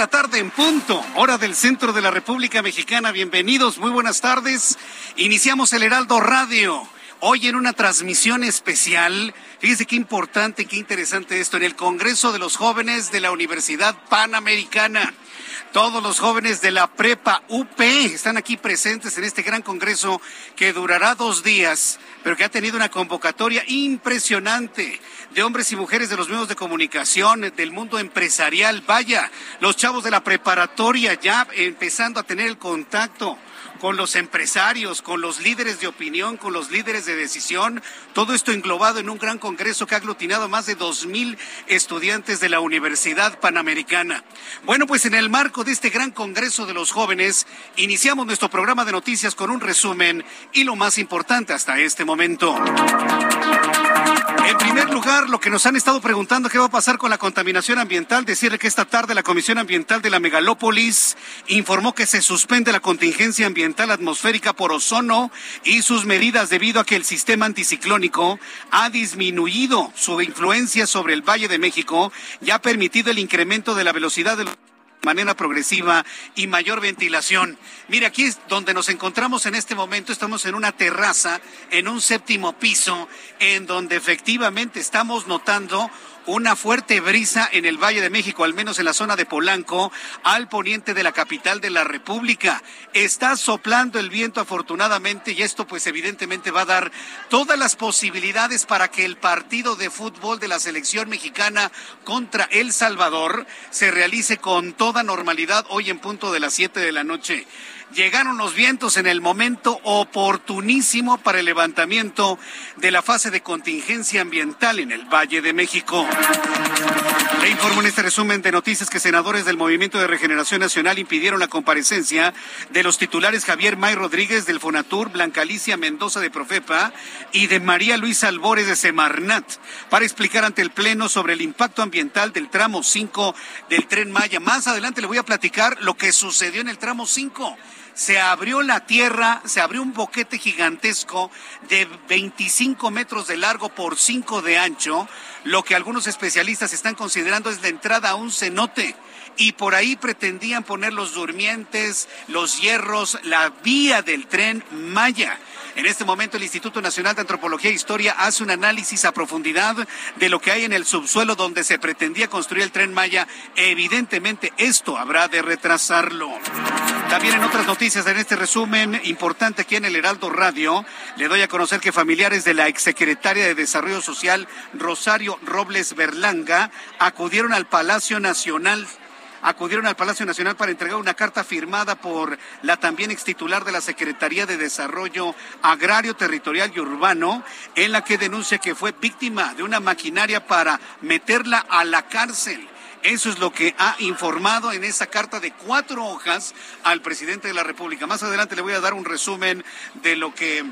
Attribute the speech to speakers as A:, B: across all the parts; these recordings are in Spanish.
A: La tarde en punto, hora del centro de la República Mexicana. Bienvenidos, muy buenas tardes. Iniciamos el Heraldo Radio. Hoy en una transmisión especial, fíjese qué importante, qué interesante esto, en el Congreso de los Jóvenes de la Universidad Panamericana. Todos los jóvenes de la prepa UP están aquí presentes en este gran congreso que durará dos días, pero que ha tenido una convocatoria impresionante de hombres y mujeres de los medios de comunicación, del mundo empresarial. Vaya, los chavos de la preparatoria ya empezando a tener el contacto con los empresarios, con los líderes de opinión, con los líderes de decisión, todo esto englobado en un gran congreso que ha aglutinado a más de dos mil estudiantes de la Universidad Panamericana. Bueno, pues en el marco de este gran congreso de los jóvenes, iniciamos nuestro programa de noticias con un resumen y lo más importante hasta este momento. En primer lugar, lo que nos han estado preguntando, ¿qué va a pasar con la contaminación ambiental? Decirle que esta tarde la Comisión Ambiental de la Megalópolis informó que se suspende la contingencia ambiental atmosférica por ozono y sus medidas debido a que el sistema anticiclónico ha disminuido su influencia sobre el Valle de México y ha permitido el incremento de la velocidad de los manera progresiva y mayor ventilación. Mire, aquí es donde nos encontramos en este momento. Estamos en una terraza, en un séptimo piso, en donde efectivamente estamos notando una fuerte brisa en el Valle de México, al menos en la zona de Polanco, al poniente de la capital de la República. Está soplando el viento afortunadamente y esto pues evidentemente va a dar todas las posibilidades para que el partido de fútbol de la selección mexicana contra El Salvador se realice con toda normalidad hoy en punto de las 7 de la noche. Llegaron los vientos en el momento oportunísimo para el levantamiento de la fase de contingencia ambiental en el Valle de México. Le informo en este resumen de noticias que senadores del Movimiento de Regeneración Nacional impidieron la comparecencia de los titulares Javier May Rodríguez del Fonatur, Blanca Alicia Mendoza de Profepa y de María Luisa Albores de Semarnat para explicar ante el Pleno sobre el impacto ambiental del tramo 5 del tren Maya. Más adelante le voy a platicar lo que sucedió en el tramo 5 se abrió la tierra, se abrió un boquete gigantesco de 25 metros de largo por 5 de ancho. Lo que algunos especialistas están considerando es la entrada a un cenote. Y por ahí pretendían poner los durmientes, los hierros, la vía del tren Maya. En este momento el Instituto Nacional de Antropología e Historia hace un análisis a profundidad de lo que hay en el subsuelo donde se pretendía construir el tren Maya. Evidentemente esto habrá de retrasarlo. También en otras noticias en este resumen importante aquí en el Heraldo Radio, le doy a conocer que familiares de la exsecretaria de Desarrollo Social, Rosario Robles Berlanga, acudieron al Palacio Nacional acudieron al Palacio Nacional para entregar una carta firmada por la también extitular de la Secretaría de Desarrollo Agrario, Territorial y Urbano, en la que denuncia que fue víctima de una maquinaria para meterla a la cárcel. Eso es lo que ha informado en esa carta de cuatro hojas al presidente de la República. Más adelante le voy a dar un resumen de lo que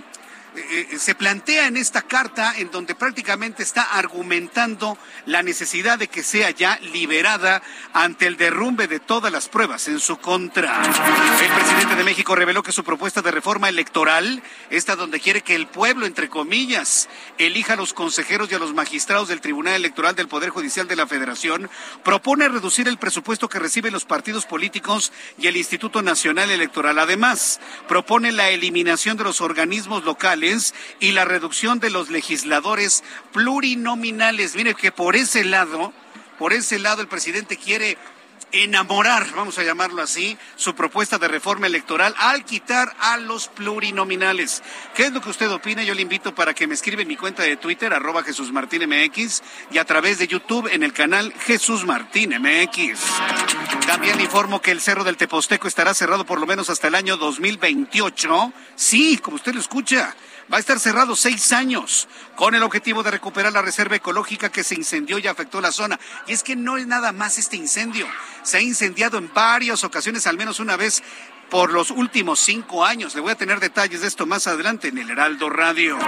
A: eh, eh, se plantea en esta carta en donde prácticamente está argumentando la necesidad de que sea ya liberada ante el derrumbe de todas las pruebas en su contra. El presidente de México reveló que su propuesta de reforma electoral, esta donde quiere que el pueblo, entre comillas, elija a los consejeros y a los magistrados del Tribunal Electoral del Poder Judicial de la Federación, propone reducir el presupuesto que reciben los partidos políticos y el Instituto Nacional Electoral. Además, propone la eliminación de los organismos locales y la reducción de los legisladores plurinominales. Mire que por ese lado, por ese lado el presidente quiere enamorar, vamos a llamarlo así, su propuesta de reforma electoral al quitar a los plurinominales. ¿Qué es lo que usted opina? Yo le invito para que me escriba en mi cuenta de Twitter, arroba Jesús Martín MX, y a través de YouTube en el canal Jesús Martín MX. También informo que el Cerro del Teposteco estará cerrado por lo menos hasta el año 2028. Sí, como usted lo escucha va a estar cerrado seis años con el objetivo de recuperar la reserva ecológica que se incendió y afectó la zona. Y es que no es nada más este incendio. Se ha incendiado en varias ocasiones, al menos una vez por los últimos cinco años. Le voy a tener detalles de esto más adelante en el Heraldo Radio.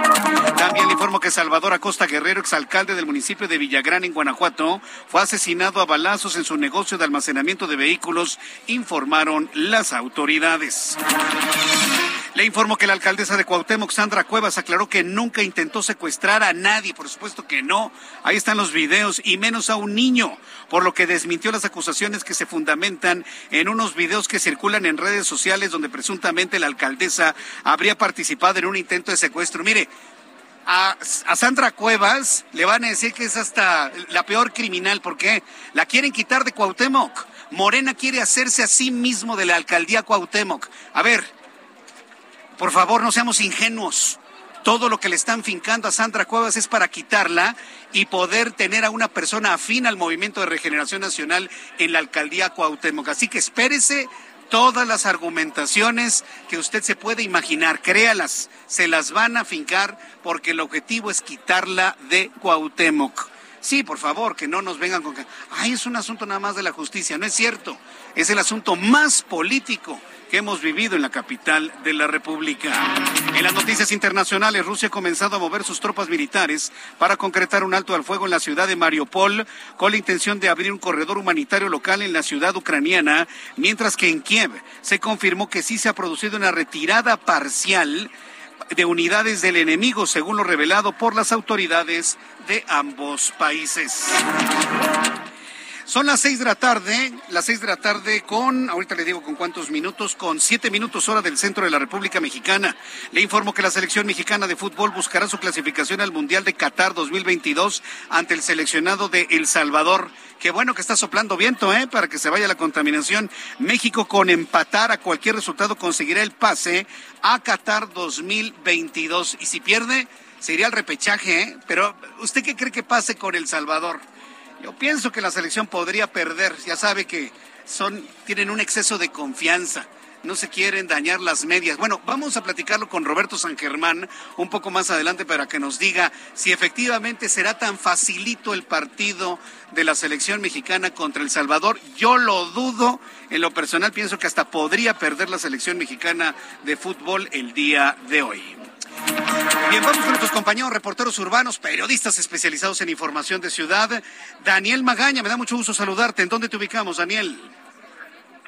A: También le informo que Salvador Acosta Guerrero, exalcalde del municipio de Villagrán, en Guanajuato, fue asesinado a balazos en su negocio de almacenamiento de vehículos, informaron las autoridades. Le informo que la alcaldesa de Cuauhtémoc, Sandra Cuevas, aclaró que nunca intentó secuestrar a nadie, por supuesto que no. Ahí están los videos, y menos a un niño, por lo que desmintió las acusaciones que se fundamentan en unos videos que circulan en redes sociales donde presuntamente la alcaldesa habría participado en un intento de secuestro. Mire, a, Sandra Cuevas le van a decir que es hasta la peor criminal, porque la quieren quitar de Cuauhtémoc. Morena quiere hacerse a sí mismo de la alcaldía Cuauhtémoc. A ver, por favor, no seamos ingenuos. Todo lo que le están fincando a Sandra Cuevas es para quitarla y poder tener a una persona afín al Movimiento de Regeneración Nacional en la alcaldía Cuauhtémoc. Así que espérese todas las argumentaciones que usted se puede imaginar, créalas, se las van a fincar porque el objetivo es quitarla de Cuauhtémoc. Sí, por favor, que no nos vengan con que, ay, es un asunto nada más de la justicia. No es cierto, es el asunto más político que hemos vivido en la capital de la República. En las noticias internacionales, Rusia ha comenzado a mover sus tropas militares para concretar un alto al fuego en la ciudad de Mariupol con la intención de abrir un corredor humanitario local en la ciudad ucraniana, mientras que en Kiev se confirmó que sí se ha producido una retirada parcial de unidades del enemigo, según lo revelado por las autoridades de ambos países. Son las seis de la tarde, las seis de la tarde con, ahorita le digo con cuántos minutos, con siete minutos hora del centro de la República Mexicana. Le informo que la selección mexicana de fútbol buscará su clasificación al Mundial de Qatar 2022 ante el seleccionado de El Salvador. Qué bueno que está soplando viento, ¿eh? Para que se vaya la contaminación. México con empatar a cualquier resultado conseguirá el pase a Qatar 2022. Y si pierde, se iría al repechaje, ¿eh? Pero, ¿usted qué cree que pase con El Salvador? Yo pienso que la selección podría perder. Ya sabe que son, tienen un exceso de confianza. No se quieren dañar las medias. Bueno, vamos a platicarlo con Roberto San Germán un poco más adelante para que nos diga si efectivamente será tan facilito el partido de la selección mexicana contra El Salvador. Yo lo dudo. En lo personal pienso que hasta podría perder la selección mexicana de fútbol el día de hoy. Bien, vamos con nuestros compañeros reporteros urbanos, periodistas especializados en información de ciudad. Daniel Magaña, me da mucho gusto saludarte. ¿En dónde te ubicamos, Daniel?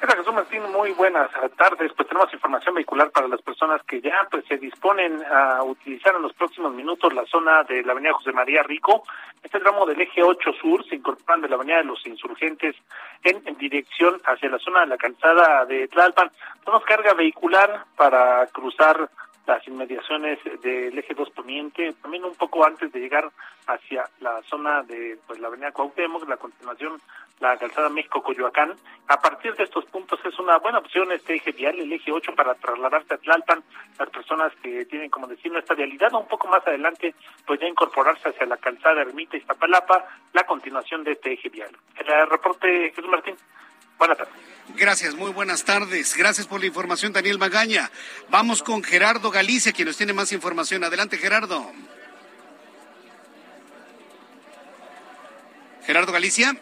B: Hola Jesús Martín, muy buenas tardes. Pues tenemos información vehicular para las personas que ya pues se disponen a utilizar en los próximos minutos la zona de la avenida José María Rico. Este tramo del eje 8 sur se incorporan de la avenida de los insurgentes en, en dirección hacia la zona de la calzada de Tlalpan. Tenemos carga vehicular para cruzar las inmediaciones del eje 2 poniente, también un poco antes de llegar hacia la zona de pues la avenida Cuauhtémoc, la continuación la calzada México-Coyoacán. A partir de estos puntos es una buena opción este eje vial, el eje 8, para trasladarse a Tlalpan, las personas que tienen como destino esta vialidad, un poco más adelante, pues ya incorporarse hacia la calzada Ermita Iztapalapa, la continuación de este eje vial. El reporte, Jesús Martín. Buenas tardes.
A: Gracias, muy buenas tardes. Gracias por la información, Daniel Magaña. Vamos con Gerardo Galicia, quien nos tiene más información. Adelante, Gerardo. Gerardo Galicia.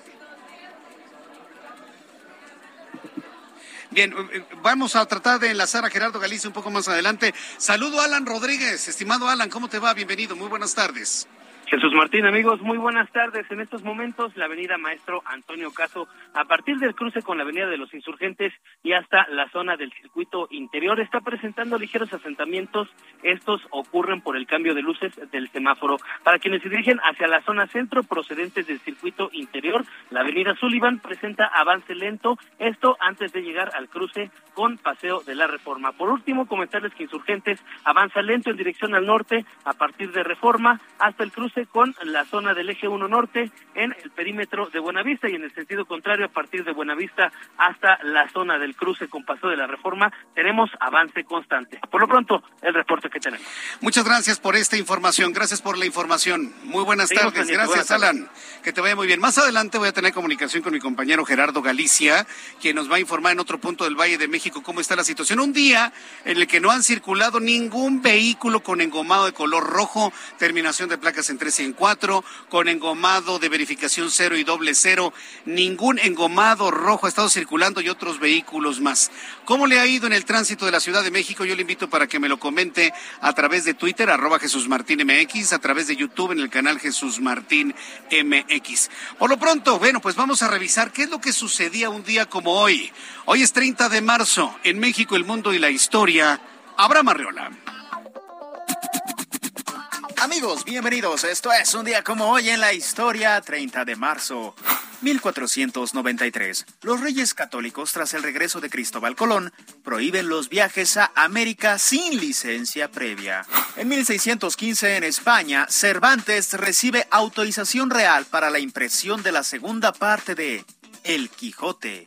A: Bien, eh, vamos a tratar de enlazar a Gerardo Galicia un poco más adelante. Saludo a Alan Rodríguez. Estimado Alan, ¿cómo te va? Bienvenido. Muy buenas tardes.
C: Jesús Martín, amigos, muy buenas tardes. En estos momentos, la avenida Maestro Antonio Caso, a partir del cruce con la avenida de los Insurgentes y hasta la zona del circuito interior, está presentando ligeros asentamientos. Estos ocurren por el cambio de luces del semáforo. Para quienes se dirigen hacia la zona centro procedentes del circuito interior, la avenida Sullivan presenta avance lento, esto antes de llegar al cruce con Paseo de la Reforma. Por último, comentarles que Insurgentes avanza lento en dirección al norte a partir de Reforma hasta el cruce con la zona del eje 1 norte en el perímetro de Buenavista y en el sentido contrario a partir de Buenavista hasta la zona del cruce con Paso de la Reforma tenemos avance constante. Por lo pronto, el reporte que tenemos.
A: Muchas gracias por esta información, gracias por la información. Muy buenas tardes, gracias Alan. Que te vaya muy bien. Más adelante voy a tener comunicación con mi compañero Gerardo Galicia, quien nos va a informar en otro punto del Valle de México cómo está la situación. Un día en el que no han circulado ningún vehículo con engomado de color rojo, terminación de placas en 104, con engomado de verificación cero y doble cero. Ningún engomado rojo ha estado circulando y otros vehículos más. ¿Cómo le ha ido en el tránsito de la Ciudad de México? Yo le invito para que me lo comente a través de Twitter, arroba Jesús Martín MX, a través de YouTube en el canal Jesús Martín MX. Por lo pronto, bueno, pues vamos a revisar qué es lo que sucedía un día como hoy. Hoy es 30 de marzo, en México, el mundo y la historia. Abraham Arreola.
D: Amigos, bienvenidos. Esto es un día como hoy en la historia, 30 de marzo. 1493. Los reyes católicos, tras el regreso de Cristóbal Colón, prohíben los viajes a América sin licencia previa. En 1615, en España, Cervantes recibe autorización real para la impresión de la segunda parte de El Quijote.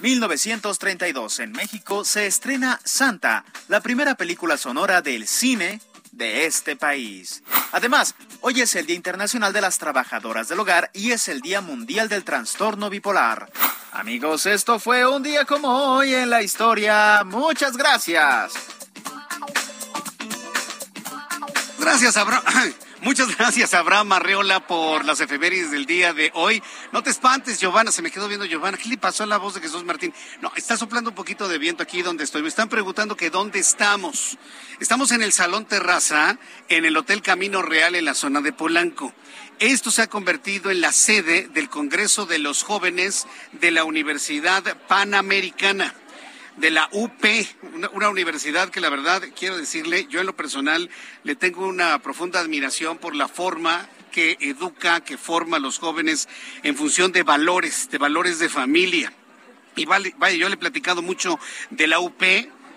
D: 1932, en México, se estrena Santa, la primera película sonora del cine de este país. Además, hoy es el Día Internacional de las Trabajadoras del Hogar y es el Día Mundial del Trastorno Bipolar. Amigos, esto fue un día como hoy en la historia. Muchas gracias.
A: Gracias, Abraham. Muchas gracias, Abraham Arreola, por las efemérides del día de hoy. No te espantes, Giovanna, se me quedó viendo Giovanna. ¿Qué le pasó a la voz de Jesús Martín? No, está soplando un poquito de viento aquí donde estoy. Me están preguntando que dónde estamos. Estamos en el Salón Terraza, en el Hotel Camino Real, en la zona de Polanco. Esto se ha convertido en la sede del Congreso de los Jóvenes de la Universidad Panamericana de la UP, una, universidad que la verdad quiero decirle, yo en lo personal le tengo una profunda admiración por la forma que educa, que forma a los jóvenes en función de valores, de valores de familia. Y vale, vaya, yo le he platicado mucho de la UP,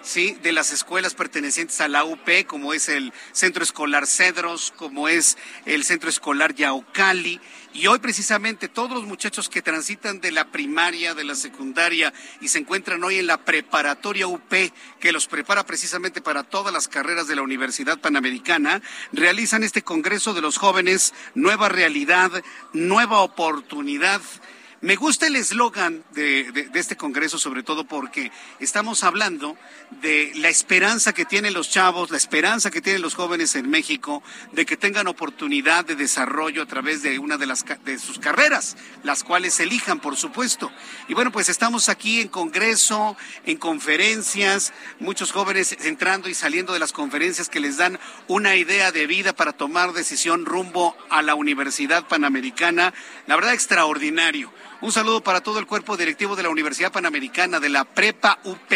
A: sí, de las escuelas pertenecientes a la UP, como es el Centro Escolar Cedros, como es el Centro Escolar Yaucali, y hoy precisamente todos los muchachos que transitan de la primaria, de la secundaria y se encuentran hoy en la preparatoria UP, que los prepara precisamente para todas las carreras de la Universidad Panamericana, realizan este Congreso de los Jóvenes, Nueva Realidad, Nueva Oportunidad me gusta el eslogan de, este Congreso, sobre todo porque estamos hablando de la esperanza que tienen los chavos, la esperanza que tienen los jóvenes en México de que tengan oportunidad de desarrollo a través de una de, las, de sus carreras, las cuales elijan, por supuesto. Y bueno, pues estamos aquí en Congreso, en conferencias, muchos jóvenes entrando y saliendo de las conferencias que les dan una idea de vida para tomar decisión rumbo a la Universidad Panamericana. La verdad, extraordinario. Un saludo para todo el cuerpo directivo de la Universidad Panamericana, de la Prepa UP,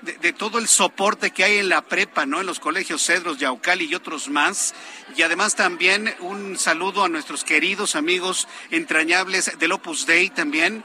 A: de, todo el soporte que hay en la prepa, ¿no? En los colegios Cedros, Yaucali y otros más. Y además también un saludo a nuestros queridos amigos entrañables del Opus Dei también,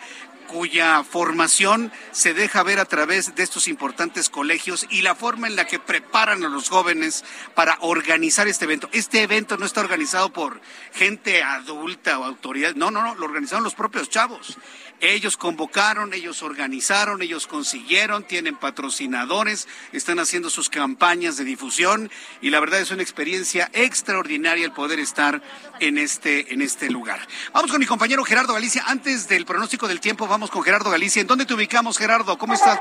A: cuya formación se deja ver a través de estos importantes colegios y la forma en la que preparan a los jóvenes para organizar este evento. Este evento no está organizado por gente adulta o autoridad, no, no, no, lo organizaron los propios chavos. Ellos convocaron, ellos organizaron, ellos consiguieron, tienen patrocinadores, están haciendo sus campañas de difusión y la verdad es una experiencia extraordinaria el poder estar en este, en este lugar. Vamos con mi compañero Gerardo Galicia. Antes del pronóstico del tiempo, vamos con Gerardo Galicia. ¿En dónde te ubicamos, Gerardo? ¿Cómo estás?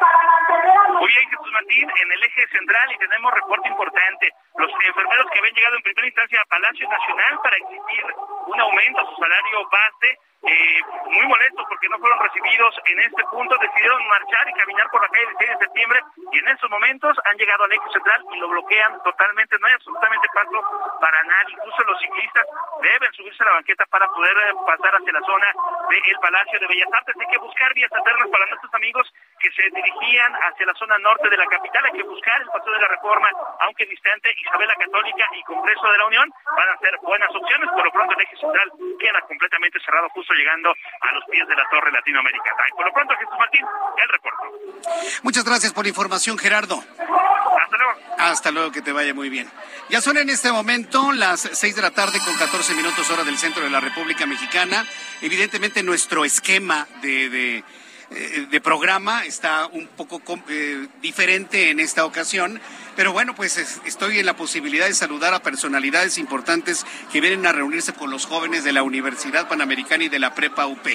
C: Muy bien, Jesús Martín, en el eje central y tenemos reporte importante.
E: los enfermeros que habían llegado en primera instancia a Palacio Nacional para exigir un aumento a su salario base eh, muy molestos porque no fueron recibidos en este punto, decidieron marchar y caminar por la calle 16 de septiembre y en estos momentos han llegado al eje central y lo bloquean totalmente, no hay absolutamente paso para nadie, incluso los ciclistas deben subirse a la banqueta para poder eh, pasar hacia la zona del Palacio de Bellas Artes, hay que buscar vías alternas para nuestros amigos que se dirigían hacia la zona norte de la capital, hay que buscar el Paseo de la Reforma, aunque distante, Isabel la Católica y Congreso de la Unión van a ser buenas opciones, por lo pronto el eje central queda completamente cerrado justo llegando a los pies de la Torre Latinoamericana. Y por lo pronto, Jesús Martín, el reporte.
A: Muchas gracias por la información, Gerardo.
E: Hasta luego.
A: Hasta luego, que te vaya muy bien. Ya son en este momento las 6 de la tarde con 14 minutos hora del centro de la República Mexicana. Evidentemente nuestro esquema de, de eh, de programa está un poco eh, diferente en esta ocasión, pero bueno, pues estoy en la posibilidad de saludar a personalidades importantes que vienen a reunirse con los jóvenes de la Universidad Panamericana y de la Prepa UP.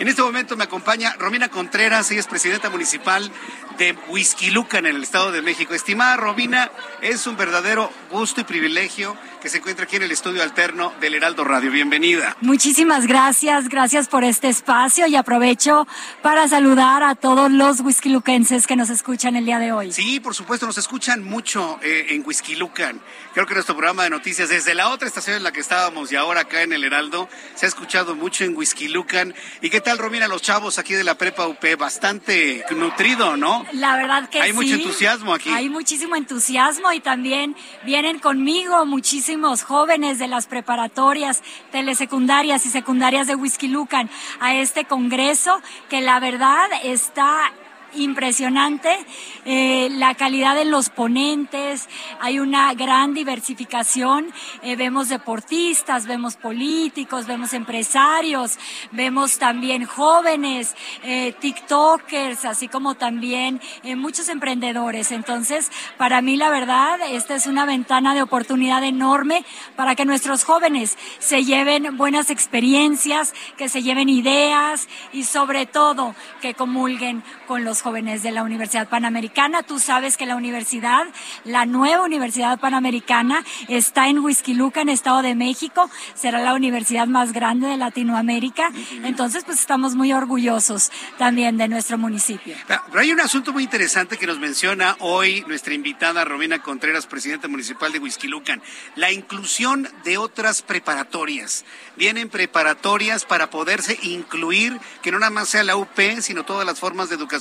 A: En este momento me acompaña Romina Contreras, ella es presidenta municipal de Huizquilucan en el Estado de México. Estimada Romina, es un verdadero gusto y privilegio que se encuentra aquí en el estudio alterno del Heraldo Radio. Bienvenida.
F: Muchísimas gracias, gracias por este espacio y aprovecho para saludar a todos los whiskyluquenses que nos escuchan el día de hoy.
A: Sí, por supuesto, nos escuchan mucho eh, en Whiskylucan. Creo que nuestro programa de noticias, desde la otra estación en la que estábamos y ahora acá en el Heraldo, se ha escuchado mucho en Whiskylucan. ¿Y qué tal, Romina, los chavos aquí de la Prepa UP? Bastante nutrido, ¿no?
F: La verdad que
A: Hay mucho entusiasmo aquí.
F: Hay muchísimo entusiasmo y también vienen conmigo muchísimo jóvenes de las preparatorias, telesecundarias y secundarias de Whisky Lucan a este congreso que la verdad está impresionante eh, la calidad de los ponentes, hay una gran diversificación, eh, vemos deportistas, vemos políticos, vemos empresarios, vemos también jóvenes, eh, TikTokers, así como también muchos emprendedores. Entonces, para mí la verdad, esta es una ventana de oportunidad enorme para que nuestros jóvenes se lleven buenas experiencias, que se lleven ideas y sobre todo que comulguen con los jóvenes de la Universidad Panamericana. Tú sabes que la universidad, la nueva Universidad Panamericana, está en Huizquiluca, en Estado de México. Será la universidad más grande de Latinoamérica. Entonces, pues estamos muy orgullosos también de nuestro municipio.
A: Pero hay un asunto muy interesante que nos menciona hoy nuestra invitada Romina Contreras, presidenta municipal de Huizquilucan, la inclusión de otras preparatorias. Vienen preparatorias para poderse incluir, que no nada más sea la UP, sino todas las formas de educación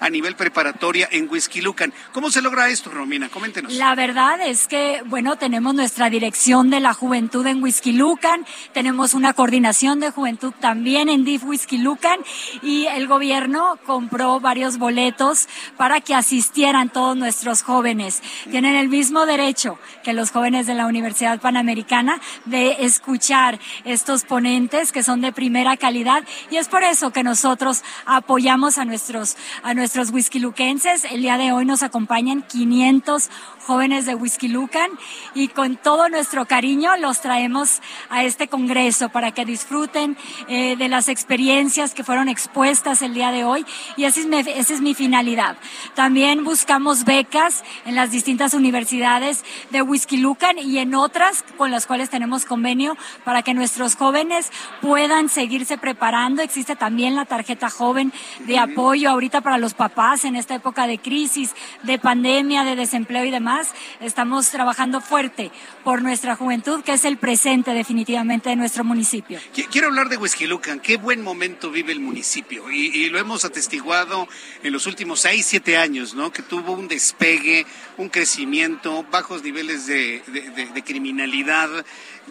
A: a nivel preparatoria en Lucan. ¿Cómo se logra esto, Romina? Coméntenos.
F: La verdad es que, bueno, tenemos nuestra dirección de la juventud en Lucan, tenemos una coordinación de juventud también en DIF Lucan y el gobierno compró varios boletos para que asistieran todos nuestros jóvenes. Tienen el mismo derecho que los jóvenes de la Universidad Panamericana de escuchar estos ponentes que son de primera calidad y es por eso que nosotros apoyamos a nuestros a nuestros whiskyluquenses. El día de hoy nos acompañan 500 jóvenes de Whisky Lucan y con todo nuestro cariño los traemos a este congreso para que disfruten eh, de las experiencias que fueron expuestas el día de hoy y esa es, esa es mi finalidad. También buscamos becas en las distintas universidades de Whisky Lucan y en otras con las cuales tenemos convenio para que nuestros jóvenes puedan seguirse preparando. Existe también la tarjeta joven de apoyo ahorita para los papás en esta época de crisis, de pandemia, de desempleo y demás estamos trabajando fuerte por nuestra juventud, que es el presente definitivamente de nuestro municipio.
A: Quiero hablar de Huesquilucan. Qué buen momento vive el municipio y, lo hemos atestiguado en los últimos seis, siete años, ¿no? Que tuvo un despegue, un crecimiento, bajos niveles de criminalidad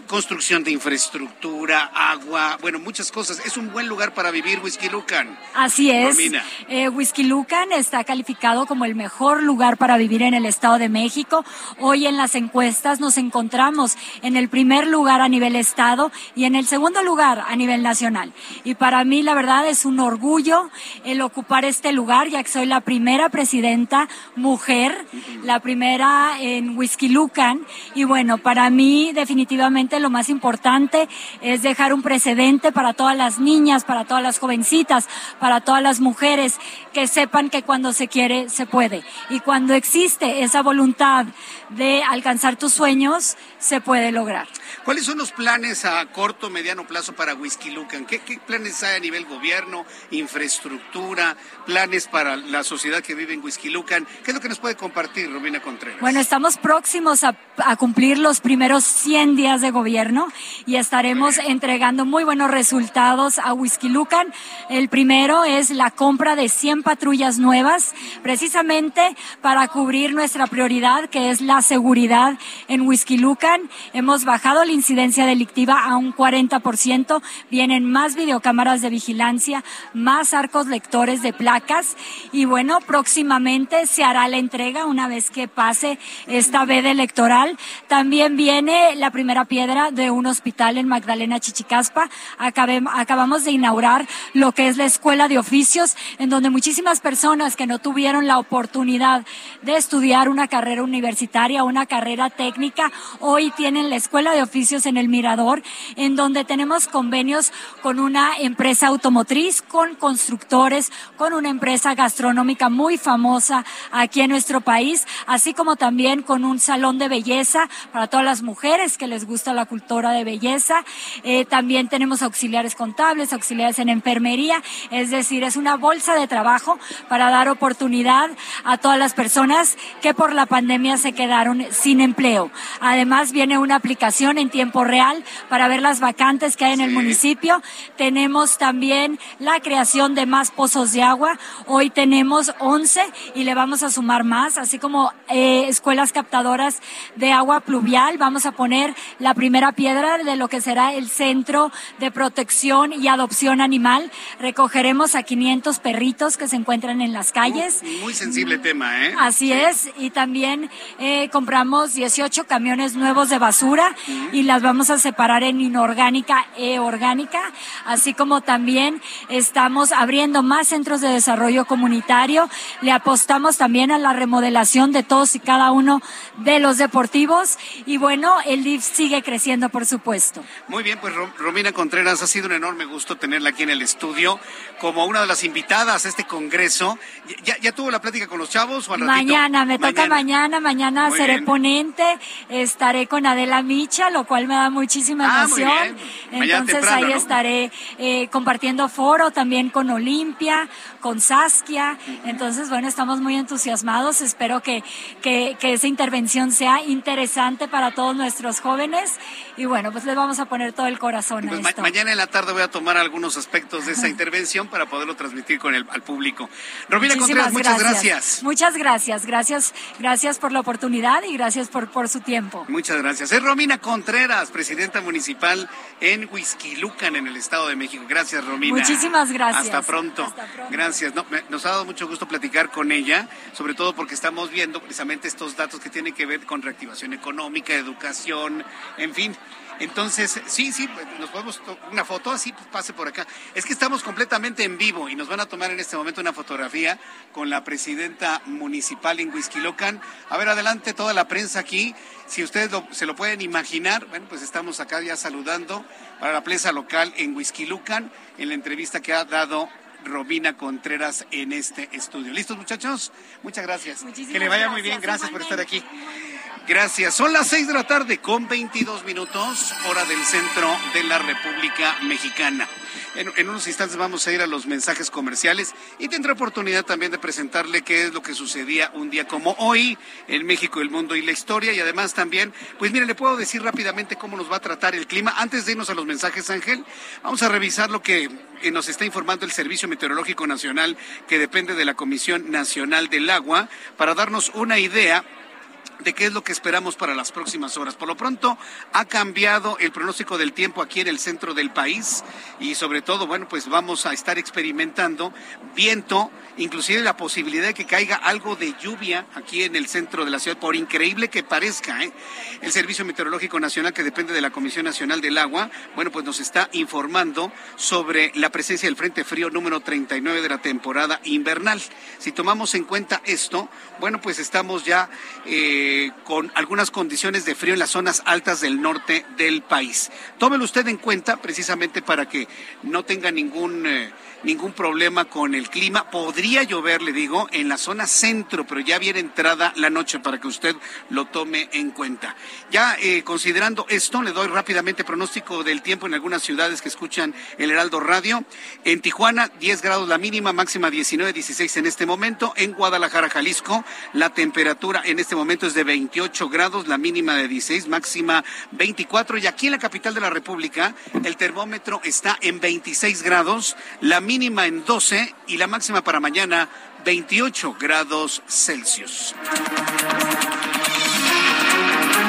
A: construcción de infraestructura, agua, bueno, muchas cosas. Es un buen lugar para vivir Whisky Lucan.
F: Así es. Eh, Whisky Lucan está calificado como el mejor lugar para vivir en el Estado de México. Hoy en las encuestas nos encontramos en el primer lugar a nivel Estado y en el segundo lugar a nivel nacional. Y para mí, la verdad, es un orgullo el ocupar este lugar, ya que soy la primera presidenta mujer, la primera en Whisky Lucan. Y bueno, para mí, definitivamente, lo más importante es dejar un precedente para todas las niñas, para todas las jovencitas, para todas las mujeres que sepan que cuando se quiere, se puede. Y cuando existe esa voluntad de alcanzar tus sueños, se puede lograr.
A: ¿Cuáles son los planes a corto, mediano plazo para Whisky Lucan? ¿Qué, planes hay a nivel gobierno, infraestructura, planes para la sociedad que vive en Whisky Lucan? ¿Qué es lo que nos puede compartir, Romina Contreras?
F: Bueno, estamos próximos a, cumplir los primeros 100 días de gobierno y estaremos entregando muy buenos resultados a Whisky Lucan. El primero es la compra de 100 patrullas nuevas, precisamente para cubrir nuestra prioridad, que es la seguridad en Whisky Lucan. Hemos bajado la incidencia delictiva a un 40%, vienen más videocámaras de vigilancia, más arcos lectores de placas y bueno, próximamente se hará la entrega una vez que pase esta veda electoral. También viene la primera piedra de un hospital en Magdalena Chichicaspa. acabamos de inaugurar lo que es la escuela de oficios, en donde muchísimas personas que no tuvieron la oportunidad de estudiar una carrera universitaria, una carrera técnica, hoy tienen la escuela de oficios en el Mirador, en donde tenemos convenios con una empresa automotriz, con constructores, con una empresa gastronómica muy famosa aquí en nuestro país, así como también con un salón de belleza para todas las mujeres que les gusta la cultura de belleza. Eh, también tenemos auxiliares contables, auxiliares en enfermería, es decir, es una bolsa de trabajo para dar oportunidad a todas las personas que por la pandemia se quedaron sin empleo. Además, viene una aplicación en tiempo real para ver las vacantes que hay en el municipio. Tenemos también la creación de más pozos de agua. Hoy tenemos 11 y le vamos a sumar más, así como eh, escuelas captadoras de agua pluvial. Vamos a poner la primera piedra de lo que será el centro de protección y adopción animal. Recogeremos a 500 perritos que se encuentran en las calles.
A: Muy, sensible tema, ¿eh?
F: Así es. Y también eh, compramos 18 camiones nuevos de basura y las vamos a separar en inorgánica e orgánica, así como también estamos abriendo más centros de desarrollo comunitario. Le apostamos también a la remodelación de todos y cada uno de los deportivos y bueno, el DIF sigue creciendo, por supuesto.
A: Muy bien, pues Romina Contreras, ha sido un enorme gusto tenerla aquí en el estudio como una de las invitadas a este congreso. ¿Ya, tuvo la plática con los chavos o al
F: Mañana, me toca mañana, mañana seré ponente, estaré con Adela Micha, lo cual me da muchísima ah, emoción. Entonces ahí estaré eh, compartiendo foro también con Olimpia, con Saskia. Entonces, bueno, estamos muy entusiasmados. Espero que, que, esa intervención sea interesante para todos nuestros jóvenes. Y bueno, pues les vamos a poner todo el corazón a pues
A: mañana en la tarde voy a tomar algunos aspectos de esa intervención para poderlo transmitir con el al público. Romina Contreras, muchas gracias.
F: Muchas gracias. Gracias, gracias por la oportunidad y gracias por, por su tiempo.
A: Muchas gracias. Es Romina Contreras presidenta municipal en Huizquilucan, en el Estado de México. Gracias, Romina.
F: Muchísimas gracias.
A: Hasta pronto. Gracias. Nos ha dado mucho gusto platicar con ella, sobre todo porque estamos viendo precisamente estos datos que tienen que ver con reactivación económica, educación, en fin. Entonces, sí, sí, pues, nos podemos una foto, así pues, pase por acá. Es que estamos completamente en vivo y nos van a tomar en este momento una fotografía con la presidenta municipal en Huizquilocan. A ver, adelante toda la prensa aquí. Si ustedes se lo pueden imaginar, bueno, pues estamos acá ya saludando para la prensa local en Huizquilucan en la entrevista que ha dado Robina Contreras en este estudio. ¿Listos, muchachos? Muchas gracias. que le vaya muy bien. Gracias por estar aquí. Gracias. Son las seis de la tarde con 22 minutos, hora del centro de la República Mexicana. En, unos instantes vamos a ir a los mensajes comerciales y tendré oportunidad también de presentarle qué es lo que sucedía un día como hoy en México, el mundo y la historia. Y además también, pues mire, le puedo decir rápidamente cómo nos va a tratar el clima. Antes de irnos a los mensajes, Ángel, vamos a revisar lo que eh, nos está informando el Servicio Meteorológico Nacional, que depende de la Comisión Nacional del Agua, para darnos una idea de qué es lo que esperamos para las próximas horas. Por lo pronto, ha cambiado el pronóstico del tiempo aquí en el centro del país y sobre todo, bueno, pues vamos a estar experimentando viento, inclusive la posibilidad de que caiga algo de lluvia aquí en el centro de la ciudad, por increíble que parezca. ¿eh? El Servicio Meteorológico Nacional, que depende de la Comisión Nacional del Agua, bueno, pues nos está informando sobre la presencia del Frente Frío número 39 de la temporada invernal. Si tomamos en cuenta esto, bueno, pues estamos ya... Eh, eh, con algunas condiciones de frío en las zonas altas del norte del país. Tómelo usted en cuenta precisamente para que no tenga ningún... Eh, ningún problema con el clima. Podría llover, le digo, en la zona centro, pero ya viene entrada la noche para que usted lo tome en cuenta. Ya eh, considerando esto, le doy rápidamente pronóstico del tiempo en algunas ciudades que escuchan el Heraldo Radio. En Tijuana, 10 grados la mínima, máxima 19, 16 en este momento. En Guadalajara, Jalisco, la temperatura en este momento es de 28 grados, la mínima de 16, máxima 24. Y aquí en la capital de la República, el termómetro está en 26 grados, la mínima en 12 y la máxima para mañana 28 grados Celsius.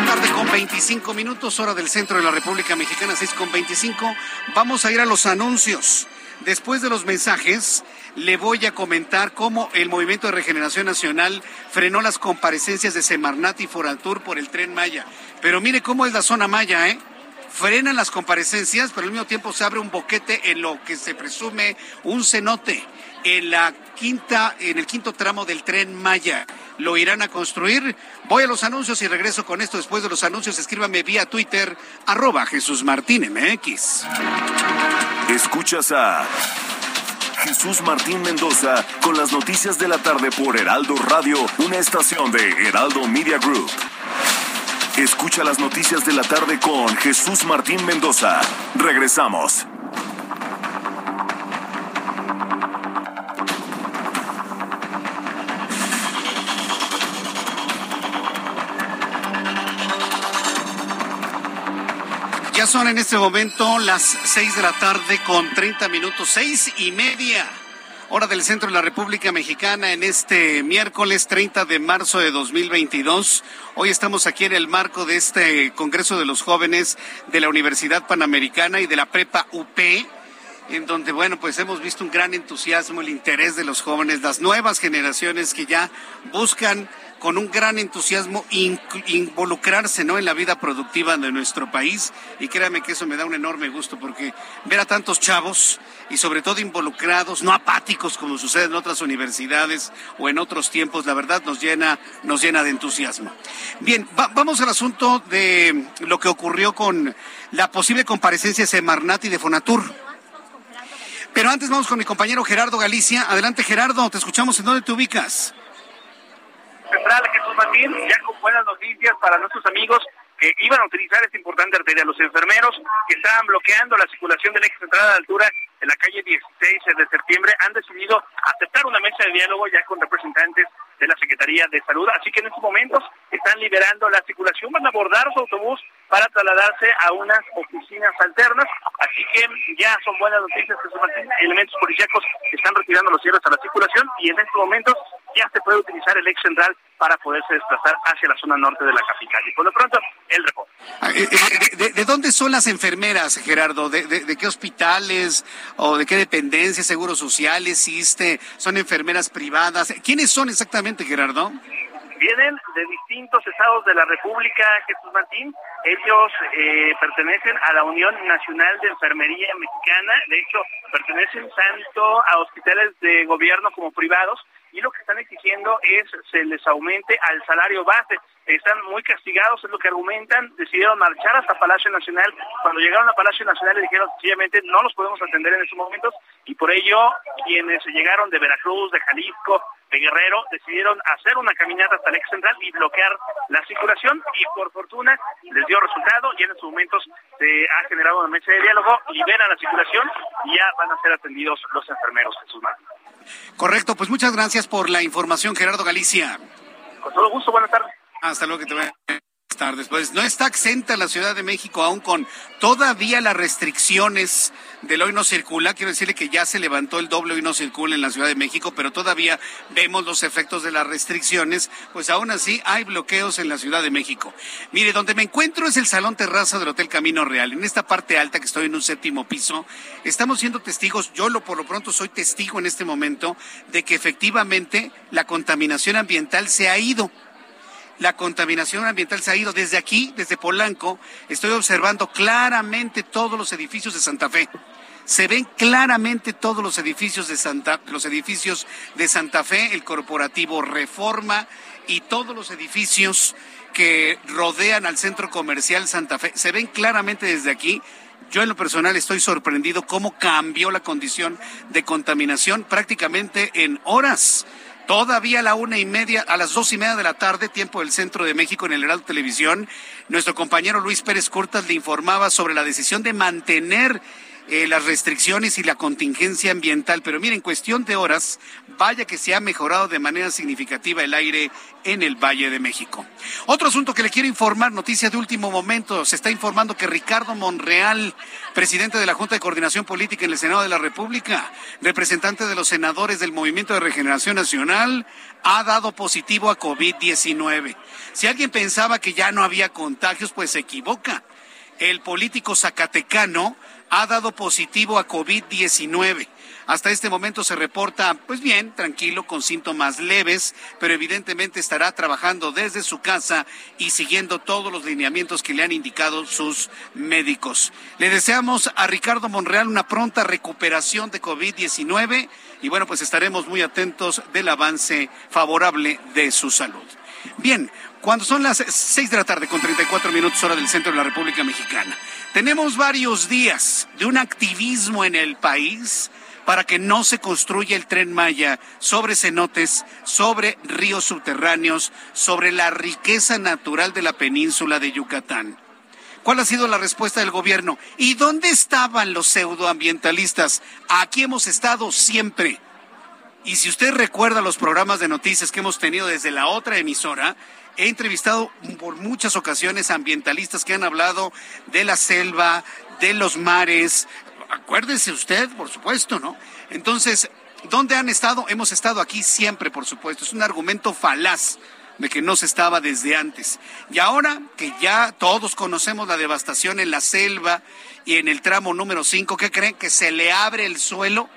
A: Tarde con 25 minutos, hora del centro de la República Mexicana, 6 con 25. Vamos a ir a los anuncios. Después de los mensajes, le voy a comentar cómo el Movimiento de Regeneración Nacional frenó las comparecencias de Semarnat y Foratur por el tren Maya. Pero mire cómo es la zona Maya, ¿eh? Frenan las comparecencias, pero al mismo tiempo se abre un boquete en lo que se presume un cenote en la quinta, en el quinto tramo del tren Maya. Lo irán a construir. Voy a los anuncios y regreso con esto después de los anuncios. Escríbame vía Twitter, arroba Jesús Martín MX.
G: Escuchas a Jesús Martín Mendoza con las noticias de la tarde por Heraldo Radio, una estación de Heraldo Media Group. Escucha las noticias de la tarde con Jesús Martín Mendoza. Regresamos.
A: Ya son en este momento las seis de la tarde con treinta minutos, seis y media hora del centro de la República Mexicana en este miércoles 30 de marzo de 2022. Hoy estamos aquí en el marco de este Congreso de los Jóvenes de la Universidad Panamericana y de la Prepa UP en donde, bueno, pues hemos visto un gran entusiasmo, el interés de los jóvenes, las nuevas generaciones que ya buscan con un gran entusiasmo involucrarse ¿no? en la vida productiva de nuestro país y créame que eso me da un enorme gusto porque ver a tantos chavos y sobre todo involucrados, no apáticos como sucede en otras universidades o en otros tiempos, la verdad nos llena, nos llena de entusiasmo. Bien, vamos al asunto de lo que ocurrió con la posible comparecencia de Semarnat y de Fonatur. Pero antes vamos con mi compañero Gerardo Galicia. Adelante Gerardo, te escuchamos. ¿En dónde te ubicas?
E: Central Jesús Martín, ya con buenas noticias para nuestros amigos que iban a utilizar esta importante arteria. Los enfermeros que estaban bloqueando la circulación del eje central a la altura de la calle 16 de septiembre han decidido aceptar una mesa de diálogo ya con representantes de la Secretaría de Salud. Así que en estos momentos están liberando la circulación, van a abordar su autobús para trasladarse a unas oficinas alternas. Así que ya son buenas noticias, Jesús Martín. Elementos policíacos están retirando los cierres a la circulación y en estos momentos ya se puede utilizar el ex central para poderse desplazar hacia la zona norte de la capital. Y por lo pronto, el reporte.
A: Ah, eh, eh, ¿De, dónde son las enfermeras, Gerardo? ¿De, de, qué hospitales o de qué dependencias, seguros sociales, existe? ¿Son enfermeras privadas? ¿Quiénes son exactamente, Gerardo?
E: Vienen de distintos estados de la República, Jesús Martín. Ellos eh, pertenecen a la Unión Nacional de Enfermería Mexicana. De hecho, pertenecen tanto a hospitales de gobierno como privados y lo que están exigiendo es se les aumente al salario base. Están muy castigados, es lo que argumentan, decidieron marchar hasta Palacio Nacional. Cuando llegaron a Palacio Nacional le dijeron sencillamente no los podemos atender en estos momentos y por ello quienes llegaron de Veracruz, de Jalisco, de Guerrero, decidieron hacer una caminata hasta el ex central y bloquear la circulación y por fortuna les dio resultado y en estos momentos se ha generado una mesa de diálogo, liberan la circulación y ya van a ser atendidos los enfermeros en sus manos.
A: Correcto, pues muchas gracias por la información, Gerardo Galicia.
E: Con todo gusto, buenas tardes.
A: Hasta luego, que te vaya tardes. Pues no está exenta la Ciudad de México aún con todavía las restricciones del hoy no circula. Quiero decirle que ya se levantó el doble hoy no circula en la Ciudad de México, pero todavía vemos los efectos de las restricciones. Pues aún así hay bloqueos en la Ciudad de México. Mire, donde me encuentro es el Salón Terraza del Hotel Camino Real. En esta parte alta que estoy en un séptimo piso, estamos siendo testigos, yo lo por lo pronto soy testigo en este momento, de que efectivamente la contaminación ambiental se ha ido la contaminación ambiental se ha ido. Desde aquí, desde Polanco, estoy observando claramente todos los edificios de Santa Fe. Se ven claramente todos los edificios de Santa, los edificios de Santa Fe, el corporativo Reforma y todos los edificios que rodean al centro comercial Santa Fe. Se ven claramente desde aquí Yo en lo personal estoy sorprendido cómo cambió la condición de contaminación prácticamente en horas. Todavía a la una y media, a las dos y media de la tarde, tiempo del centro de México en el Heraldo Televisión, nuestro compañero Luis Pérez Curtas le informaba sobre la decisión de mantener eh, las restricciones y la contingencia ambiental. Pero miren, en cuestión de horas, vaya que se ha mejorado de manera significativa el aire en el Valle de México. Otro asunto que le quiero informar, noticia de último momento, se está informando que Ricardo Monreal, presidente de la Junta de Coordinación Política en el Senado de la República, representante de los senadores del Movimiento de Regeneración Nacional, ha dado positivo a COVID-19. Si alguien pensaba que ya no había contagios, pues se equivoca. El político zacatecano ha dado positivo a COVID-19. Hasta este momento se reporta, pues bien, tranquilo, con síntomas leves, pero evidentemente estará trabajando desde su casa y siguiendo todos los lineamientos que le han indicado sus médicos. Le deseamos a Ricardo Monreal una pronta recuperación de COVID-19 y bueno, pues estaremos muy atentos del avance favorable de su salud. Bien, cuando son las seis de la tarde con 34 minutos hora del centro de la República Mexicana. Tenemos varios días de un activismo en el país para que no se construya el tren Maya sobre cenotes, sobre ríos subterráneos, sobre la riqueza natural de la península de Yucatán. ¿Cuál ha sido la respuesta del gobierno? ¿Y dónde estaban los pseudoambientalistas? Aquí hemos estado siempre. Y si usted recuerda los programas de noticias que hemos tenido desde la otra emisora, he entrevistado por muchas ocasiones ambientalistas que han hablado de la selva, de los mares. Acuérdese usted, por supuesto, ¿no? Entonces, ¿dónde han estado? Hemos estado aquí siempre, por supuesto. Es un argumento falaz de que no se estaba desde antes. Y ahora que ya todos conocemos la devastación en la selva y en el tramo número 5, ¿qué creen? Que se le abre el suelo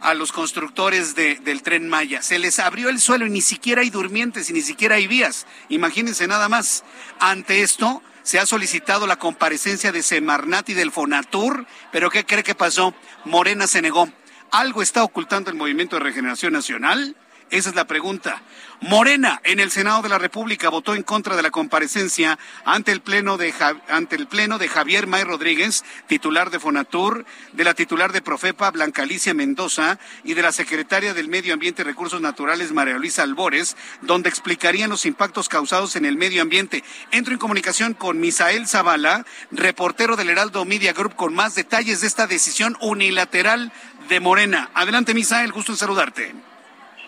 A: a los constructores del tren Maya. Se les abrió el suelo y ni siquiera hay durmientes y ni siquiera hay vías. Imagínense nada más. Ante esto, se ha solicitado la comparecencia de Semarnat y del Fonatur, pero ¿qué cree que pasó? Morena se negó. ¿Algo está ocultando el Movimiento de Regeneración Nacional? Esa es la pregunta. Morena en el Senado de la República votó en contra de la comparecencia ante el pleno de ante el pleno de Javier May Rodríguez, titular de Fonatur, de la titular de Profepa Blanca Alicia Mendoza y de la secretaria del Medio Ambiente y Recursos Naturales María Luisa Albores, donde explicarían los impactos causados en el medio ambiente. Entro en comunicación con Misael Zavala, reportero del Heraldo Media Group con más detalles de esta decisión unilateral de Morena. Adelante Misael, gusto en saludarte.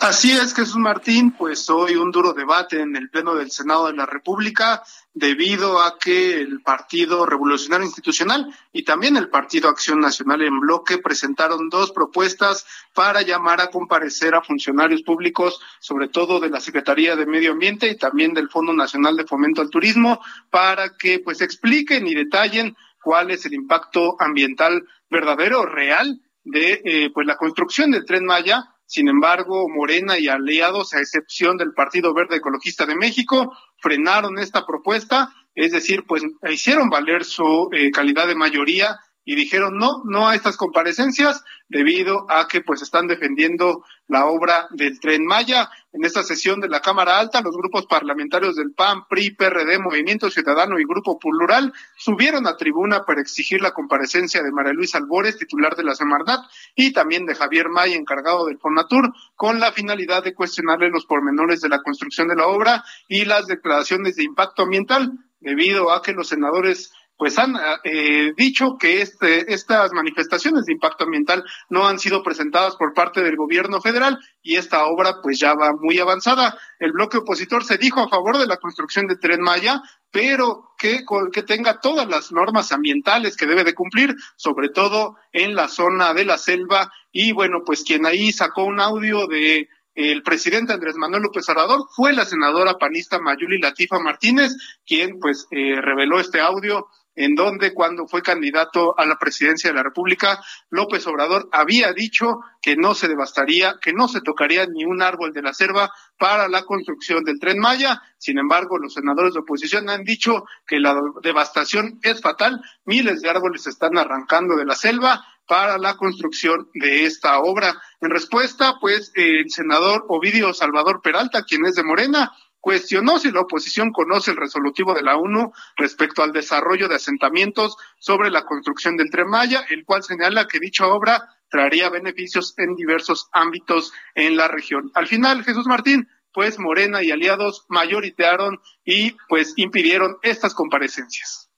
H: Así es, Jesús Martín, pues hoy un duro debate en el Pleno del Senado de la República debido a que el Partido Revolucionario Institucional y también el Partido Acción Nacional en bloque presentaron dos propuestas para llamar a comparecer a funcionarios públicos, sobre todo de la Secretaría de Medio Ambiente y también del Fondo Nacional de Fomento al Turismo, para que pues expliquen y detallen cuál es el impacto ambiental verdadero, real de eh, pues la construcción del Tren Maya sin embargo, Morena y aliados, a excepción del Partido Verde Ecologista de México, frenaron esta propuesta, es decir, pues hicieron valer su eh, calidad de mayoría y dijeron no, no a estas comparecencias debido a que pues están defendiendo la obra del tren Maya. En esta sesión de la Cámara Alta, los grupos parlamentarios del PAN, PRI, PRD, Movimiento Ciudadano y Grupo Plural subieron a tribuna para exigir la comparecencia de María Luisa Albores, titular de la Semarnat, y también de Javier Maya, encargado del Fonatur, con la finalidad de cuestionarle los pormenores de la construcción de la obra y las declaraciones de impacto ambiental, debido a que los senadores pues han eh, dicho que este, estas manifestaciones de impacto ambiental no han sido presentadas por parte del gobierno federal y esta obra pues ya va muy avanzada. El bloque opositor se dijo a favor de la construcción de Tren Maya, pero que, que tenga todas las normas ambientales que debe de cumplir, sobre todo en la zona de la selva. Y bueno, pues quien ahí sacó un audio de el presidente Andrés Manuel López Obrador fue la senadora panista Mayuli Latifa Martínez, quien pues eh, reveló este audio en donde cuando fue candidato a la presidencia de la República, López Obrador había dicho que no se devastaría, que no se tocaría ni un árbol de la selva para la construcción del tren Maya. Sin embargo, los senadores de oposición han dicho que la devastación es fatal. Miles de árboles se están arrancando de la selva para la construcción de esta obra. En respuesta, pues, el senador Ovidio Salvador Peralta, quien es de Morena, cuestionó si la oposición conoce el resolutivo de la ONU respecto al desarrollo de asentamientos sobre la construcción del Tren Maya, el cual señala que dicha obra traería beneficios en diversos ámbitos en la región. Al final, Jesús Martín, pues Morena y aliados mayoritearon y pues impidieron estas comparecencias.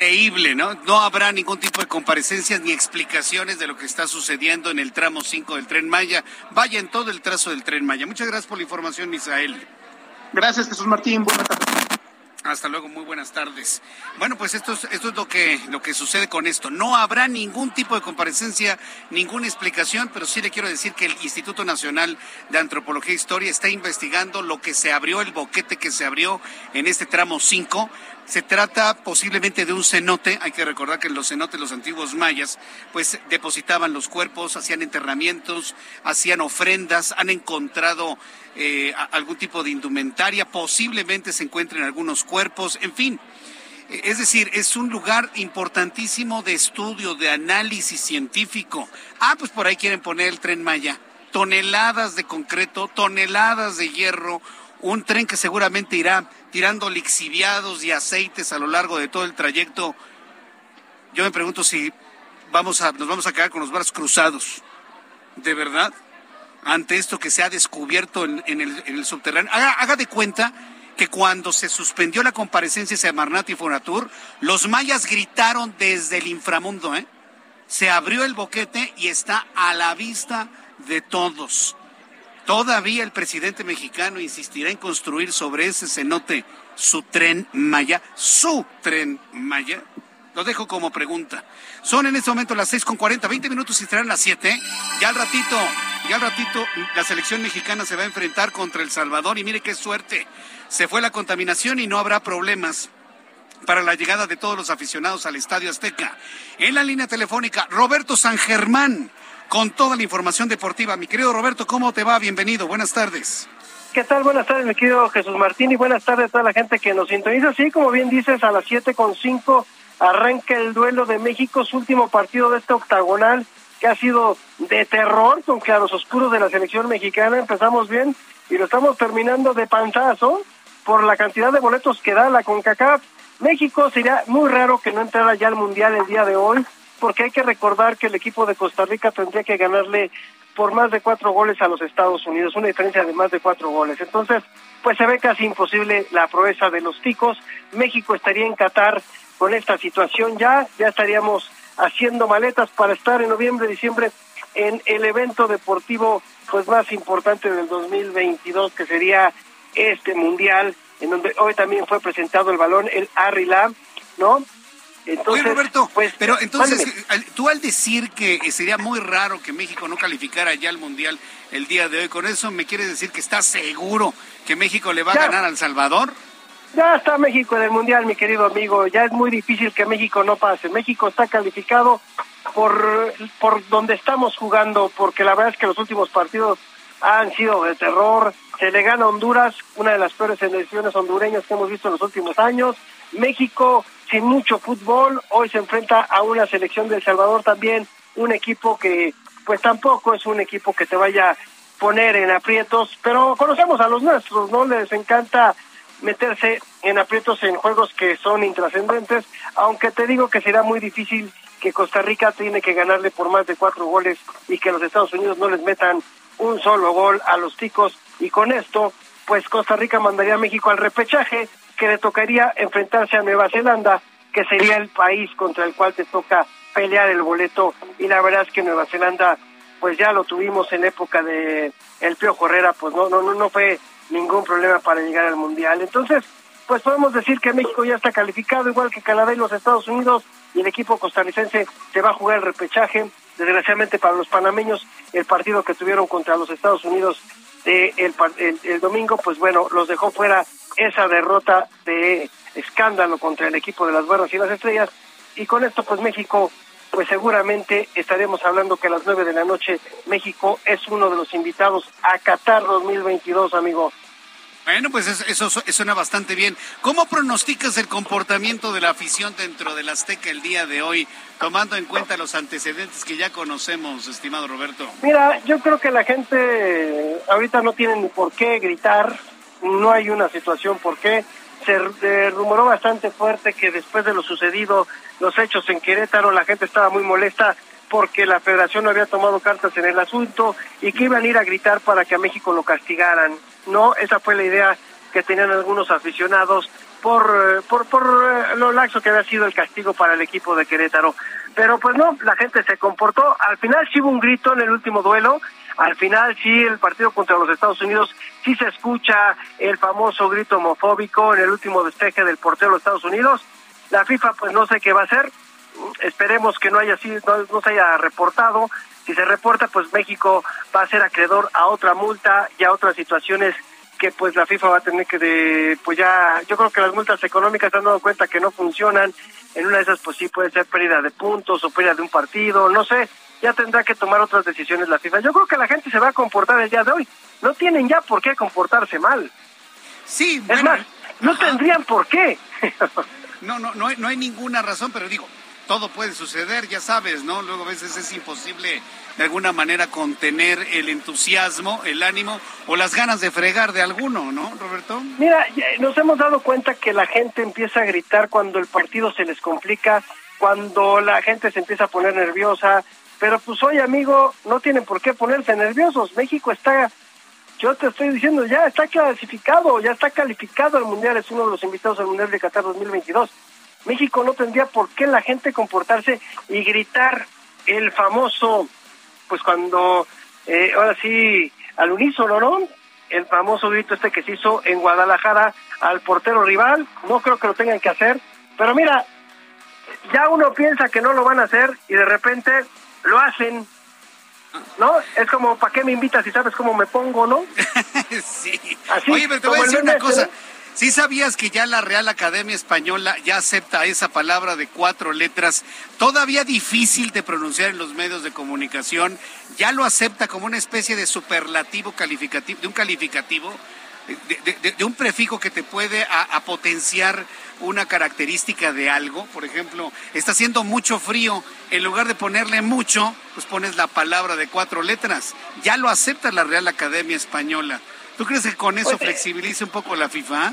A: Increíble, ¿no? No habrá ningún tipo de comparecencias ni explicaciones de lo que está sucediendo en el tramo 5 del Tren Maya. Vaya en todo el trazo del Tren Maya. Muchas gracias por la información, Misael.
H: Gracias, Jesús Martín. Buenas tardes.
A: Hasta luego, muy buenas tardes. Bueno, pues esto es, esto es lo que, lo que sucede con esto. No habrá ningún tipo de comparecencia, ninguna explicación, pero sí le quiero decir que el Instituto Nacional de Antropología e Historia está investigando lo que se abrió, el boquete que se abrió en este tramo 5 se trata posiblemente de un cenote. Hay que recordar que los cenotes, los antiguos mayas, pues depositaban los cuerpos, hacían enterramientos, hacían ofrendas, han encontrado eh, algún tipo de indumentaria, posiblemente se encuentren algunos cuerpos, en fin. Es decir, es un lugar importantísimo de estudio, de análisis científico. Ah, pues por ahí quieren poner el tren Maya. Toneladas de concreto, toneladas de hierro, un tren que seguramente irá tirando lixiviados y aceites a lo largo de todo el trayecto. Yo me pregunto si vamos a, nos vamos a quedar con los brazos cruzados. ¿De verdad? Ante esto que se ha descubierto en, el, subterráneo. Haga, de cuenta que cuando se suspendió la comparecencia de Semarnat y Fonatur, los mayas gritaron desde el inframundo, ¿eh? Se abrió el boquete y está a la vista de todos. Todavía el presidente mexicano insistirá en construir sobre ese cenote su tren Maya, su tren Maya. Lo dejo como pregunta. Son en este momento las seis con cuarenta, veinte minutos y estarán las siete. Ya al ratito, ya al ratito la selección mexicana se va a enfrentar contra El Salvador y mire qué suerte. Se fue la contaminación y no habrá problemas para la llegada de todos los aficionados al Estadio Azteca. En la línea telefónica, Roberto San Germán con toda la información deportiva. Mi querido Roberto, ¿cómo te va? Bienvenido, buenas tardes.
I: ¿Qué tal? Buenas tardes, mi querido Jesús Martín, y buenas tardes a toda la gente que nos sintoniza. Sí, como bien dices, a las siete con cinco arranca el duelo de México, su último partido de este octagonal, que ha sido de terror, con claros oscuros de la selección mexicana. Empezamos bien y lo estamos terminando de panzazo por la cantidad de boletos que da la CONCACAF. México sería muy raro que no entrara ya al Mundial el día de hoy porque hay que recordar que el equipo de Costa Rica tendría que ganarle por más de cuatro goles a los Estados Unidos, una diferencia de más de cuatro goles. Entonces, pues se ve casi imposible la proeza de los ticos. México estaría en Qatar con esta situación ya, ya estaríamos haciendo maletas para estar en noviembre, diciembre en el evento deportivo pues más importante del 2022 que sería este mundial en donde hoy también fue presentado el balón el Arrila, ¿no?
A: Oye, Roberto, pues, pero entonces, tú al decir que sería muy raro que México no calificara ya al Mundial el día de hoy, ¿con eso me quieres decir que estás seguro que México le va a ganar al Salvador?
I: Ya está México en el Mundial, mi querido amigo. Ya es muy difícil que México no pase. México está calificado por, por donde estamos jugando, porque la verdad es que los últimos partidos han sido de terror. Se le gana a Honduras, una de las peores selecciones hondureñas que hemos visto en los últimos años. México sin mucho fútbol, hoy se enfrenta a una selección de El Salvador también, un equipo que pues tampoco es un equipo que te vaya a poner en aprietos, pero conocemos a los nuestros, ¿no? Les encanta meterse en aprietos en juegos que son intrascendentes, aunque te digo que será muy difícil que Costa Rica tiene que ganarle por más de cuatro goles y que los Estados Unidos no les metan un solo gol a los ticos y con esto pues Costa Rica mandaría a México al repechaje que le tocaría enfrentarse a Nueva Zelanda, que sería el país contra el cual te toca pelear el boleto y la verdad es que Nueva Zelanda pues ya lo tuvimos en época de el Pío Herrera, pues no no no fue ningún problema para llegar al mundial. Entonces, pues podemos decir que México ya está calificado igual que Canadá y los Estados Unidos y el equipo costarricense se va a jugar el repechaje. Desgraciadamente para los panameños el partido que tuvieron contra los Estados Unidos de el, el domingo, pues bueno, los dejó fuera esa derrota de escándalo contra el equipo de las Barras y las Estrellas. Y con esto, pues México, pues seguramente estaremos hablando que a las nueve de la noche México es uno de los invitados a Qatar 2022, amigo.
A: Bueno, pues eso, suena bastante bien. ¿Cómo pronosticas el comportamiento de la afición dentro del Azteca el día de hoy, tomando en cuenta los antecedentes que ya conocemos, estimado Roberto?
I: Mira, yo creo que la gente ahorita no tiene ni por qué gritar, no hay una situación por qué. Se rumoró bastante fuerte que después de lo sucedido, los hechos en Querétaro, la gente estaba muy molesta porque la federación no había tomado cartas en el asunto y que iban a ir a gritar para que a México lo castigaran. No, esa fue la idea que tenían algunos aficionados por, por, por eh, lo laxo que había sido el castigo para el equipo de Querétaro. Pero pues no, la gente se comportó. Al final sí hubo un grito en el último duelo. Al final sí el partido contra los Estados Unidos sí se escucha el famoso grito homofóbico en el último despeje del portero de Estados Unidos. La FIFA pues no sé qué va a hacer. Esperemos que no haya sido, no se haya reportado. Si se reporta, pues México va a ser acreedor a otra multa y a otras situaciones que pues la FIFA va a tener que de, pues ya, yo creo que las multas económicas se han dado cuenta que no funcionan, en una de esas pues sí puede ser pérdida de puntos o pérdida de un partido, no sé, ya tendrá que tomar otras decisiones la FIFA. Yo creo que la gente se va a comportar el día de hoy, no tienen ya por qué comportarse mal.
A: Sí,
I: es más, no tendrían por qué.
A: no, no, no hay, no hay ninguna razón, pero digo, todo puede suceder, ya sabes, ¿no? Luego a veces es imposible de alguna manera contener el entusiasmo, el ánimo o las ganas de fregar de alguno, ¿no, Roberto?
I: Mira, nos hemos dado cuenta que la gente empieza a gritar cuando el partido se les complica, cuando la gente se empieza a poner nerviosa, pero pues hoy, amigo, no tienen por qué ponerse nerviosos. México está yo te estoy diciendo, ya está clasificado, ya está calificado al Mundial, es uno de los invitados al Mundial de Qatar 2022. México no tendría por qué la gente comportarse y gritar el famoso, pues cuando, eh, ahora sí, al unísono, ¿no? El famoso grito este que se hizo en Guadalajara al portero rival, no creo que lo tengan que hacer, pero mira, ya uno piensa que no lo van a hacer y de repente lo hacen, ¿no? Es como, ¿para qué me invitas si sabes cómo me pongo, no?
A: sí. Oye, pero te voy a decir una cosa. ¿Sí sabías que ya la Real Academia Española ya acepta esa palabra de cuatro letras, todavía difícil de pronunciar en los medios de comunicación? Ya lo acepta como una especie de superlativo calificativo, de un calificativo, de, un prefijo que te puede a, potenciar una característica de algo. Por ejemplo, está haciendo mucho frío, en lugar de ponerle mucho, pues pones la palabra de cuatro letras. Ya lo acepta la Real Academia Española. ¿Tú crees que con eso pues, eh, flexibilice un poco la FIFA?